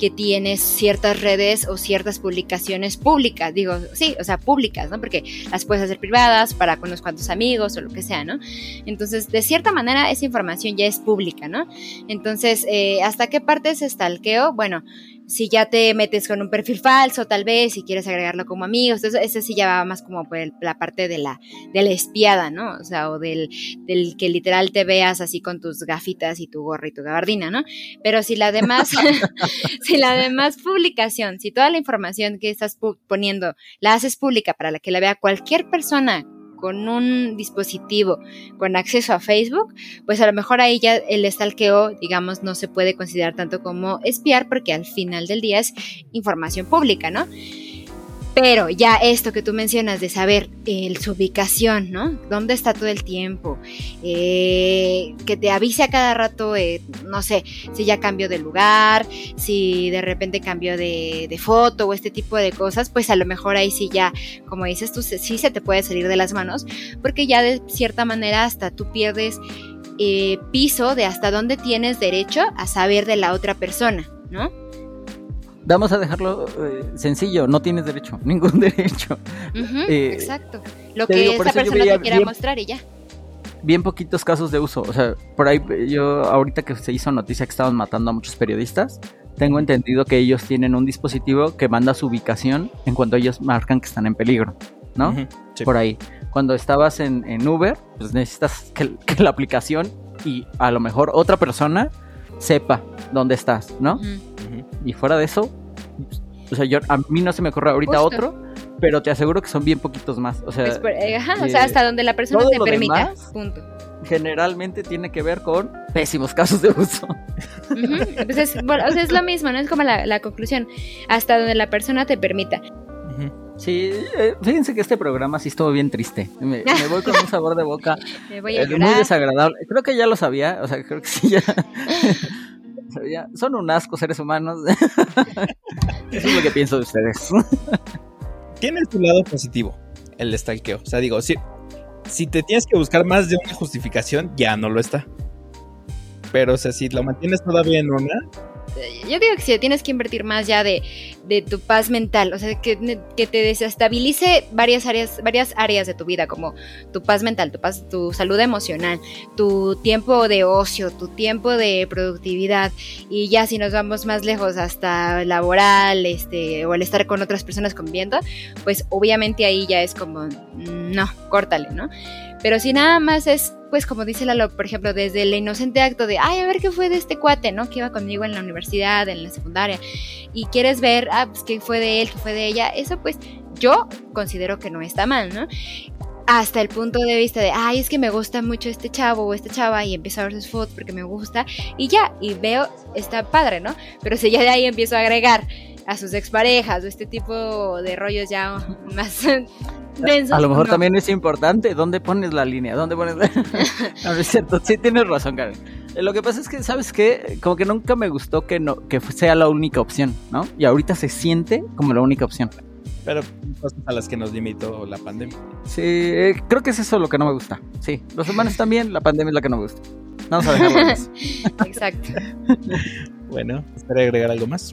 que tienes ciertas redes o ciertas publicaciones públicas, digo, sí, o sea, públicas, ¿no? Porque las puedes hacer privadas para con unos cuantos amigos o lo que sea, ¿no? Entonces, de cierta manera, esa información ya es pública, ¿no? Entonces, eh, ¿hasta qué parte es estalqueo? Bueno, si ya te metes con un perfil falso, tal vez, si quieres agregarlo como amigos, entonces ese sí ya va más como por la parte de la, de la espiada, ¿no? O sea, o del, del que literal te veas así con tus gafitas y tu gorra y tu gabardina, ¿no? Pero si la demás, si la demás publicación, si toda la información que estás poniendo la haces pública para que la vea cualquier persona con un dispositivo con acceso a Facebook, pues a lo mejor ahí ya el stalkeo, digamos, no se puede considerar tanto como espiar porque al final del día es información pública, ¿no? Pero ya esto que tú mencionas de saber eh, su ubicación, ¿no? ¿Dónde está todo el tiempo? Eh, que te avise a cada rato, eh, no sé, si ya cambió de lugar, si de repente cambió de, de, foto o este tipo de cosas, pues a lo mejor ahí sí ya, como dices tú, sí se te puede salir de las manos, porque ya de cierta manera hasta tú pierdes piso de hasta dónde tienes derecho a saber de la otra persona, ¿no? Vamos a dejarlo eh, sencillo, no tienes derecho, ningún derecho. eh, exacto. Lo que digo, esa persona te quiera bien, mostrar y ya. Bien poquitos casos de uso. O sea, por ahí yo, ahorita que se hizo noticia que estaban matando a muchos periodistas, tengo entendido que ellos tienen un dispositivo que manda su ubicación en cuanto ellos marcan que están en peligro, ¿no? Uh -huh, sí. Por ahí. Cuando estabas en, en Uber, pues necesitas que, que, la aplicación y a lo mejor otra persona sepa dónde estás, ¿no? Uh -huh. Y fuera de eso, o sea, yo, a mí no se me ocurre ahorita Justo. otro, pero te aseguro que son bien poquitos más. O sea, pues, por, eh, ajá, o sea hasta donde la persona te permita. Punto. Generalmente tiene que ver con pésimos casos de uso. Uh -huh. pues es, bueno, o sea, es lo mismo, ¿no? Es como la, la conclusión. Hasta donde la persona te permita. Uh -huh. Sí, eh, fíjense que este programa sí estuvo bien triste. Me, me voy con un sabor de boca me voy a eh, muy desagradable. Creo que ya lo sabía, o sea, creo que sí ya. Son un asco seres humanos. Eso es lo que pienso de ustedes. Tiene su lado positivo, el stalkeo. O sea, digo, si, si te tienes que buscar más de una justificación, ya no lo está. Pero, o sea, si lo mantienes todavía en una, yo digo que si tienes que invertir más ya de, de tu paz mental, o sea, que, que, te desestabilice varias áreas, varias áreas de tu vida, como tu paz mental, tu paz, tu salud emocional, tu tiempo de ocio, tu tiempo de productividad, y ya si nos vamos más lejos hasta laboral, este, o el estar con otras personas conviviendo, pues obviamente ahí ya es como, no, córtale, ¿no? Pero si nada más es, pues como dice Lalo, por ejemplo, desde el inocente acto de, ay, a ver qué fue de este cuate, ¿no? Que iba conmigo en la universidad, en la secundaria, y quieres ver, ah, pues qué fue de él, qué fue de ella, eso pues yo considero que no está mal, ¿no? Hasta el punto de vista de, ay, es que me gusta mucho este chavo o esta chava y empiezo a ver sus fotos porque me gusta y ya, y veo, está padre, ¿no? Pero si ya de ahí empiezo a agregar a sus exparejas o este tipo de rollos ya más densos. A lo mejor no. también es importante dónde pones la línea, dónde pones la... no, no es cierto, sí tienes razón, Karen. Eh, Lo que pasa es que, ¿sabes qué? Como que nunca me gustó que, no, que sea la única opción, ¿no? Y ahorita se siente como la única opción. Pero cosas a las que nos limitó la pandemia. Sí, eh, creo que es eso lo que no me gusta. Sí, los humanos también, la pandemia es la que no me gusta. Vamos a dejarlo. Exacto. bueno, ¿espera agregar algo más?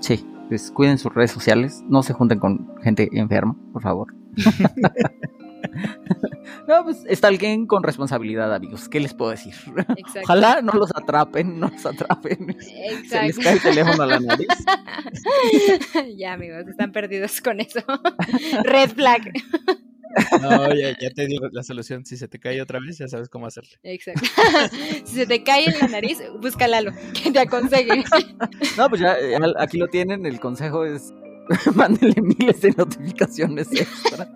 Sí, pues cuiden sus redes sociales, no se junten con gente enferma, por favor. no, pues está alguien con responsabilidad, amigos. ¿Qué les puedo decir? Exacto. Ojalá no los atrapen, no los atrapen. Exacto. Se les cae el teléfono a la nariz. ya, amigos, están perdidos con eso. Red flag. No, ya, ya, te digo la solución. Si se te cae otra vez, ya sabes cómo hacerlo. Exacto. si se te cae en la nariz, busca Lalo, que te aconseje. no, pues ya, aquí lo tienen. El consejo es mándenle miles de notificaciones extras.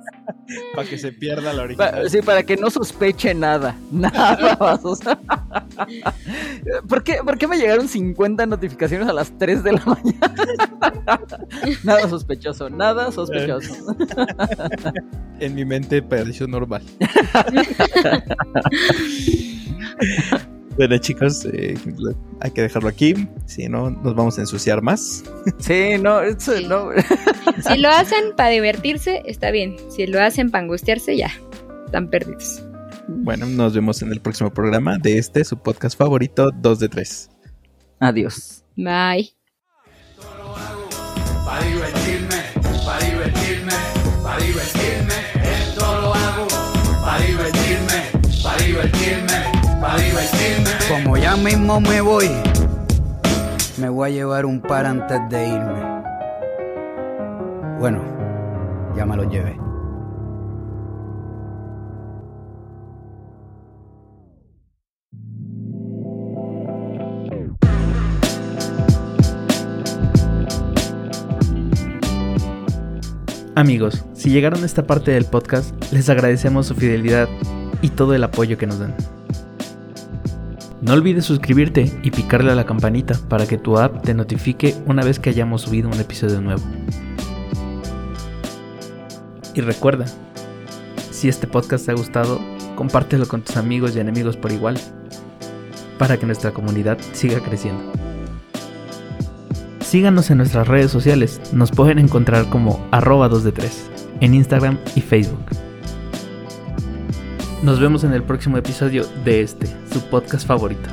para que se pierda la original. Pa sí, para que no sospeche nada. Nada más. O sea, ¿por, qué, ¿Por qué me llegaron 50 notificaciones a las 3 de la mañana? nada sospechoso, nada sospechoso. en mi mente pareció normal. Bueno, chicos, eh, hay que dejarlo aquí. Si no, nos vamos a ensuciar más. Sí, no, eso Sí. no. Si lo hacen para divertirse, está bien. Si lo hacen para angustiarse, ya. Están perdidos. Bueno, nos vemos en el próximo programa de este, su podcast favorito, 2 de 3. Adiós. Bye. Pa' divertirme, pa' divertirme, pa' divertirme, esto lo hago, pa' divertirme, pa' divertirme, pa' divertirme. Como ya mismo me voy, me voy a llevar un par antes de irme. Bueno, ya me lo llevé. Amigos, si llegaron a esta parte del podcast, les agradecemos su fidelidad y todo el apoyo que nos dan. No olvides suscribirte y picarle a la campanita para que tu app te notifique una vez que hayamos subido un episodio nuevo. Y recuerda, si este podcast te ha gustado, compártelo con tus amigos y enemigos por igual, para que nuestra comunidad siga creciendo. Síganos en nuestras redes sociales, nos pueden encontrar como arroba 2 de 3 en Instagram y Facebook. Nos vemos en el próximo episodio de este, su podcast favorito.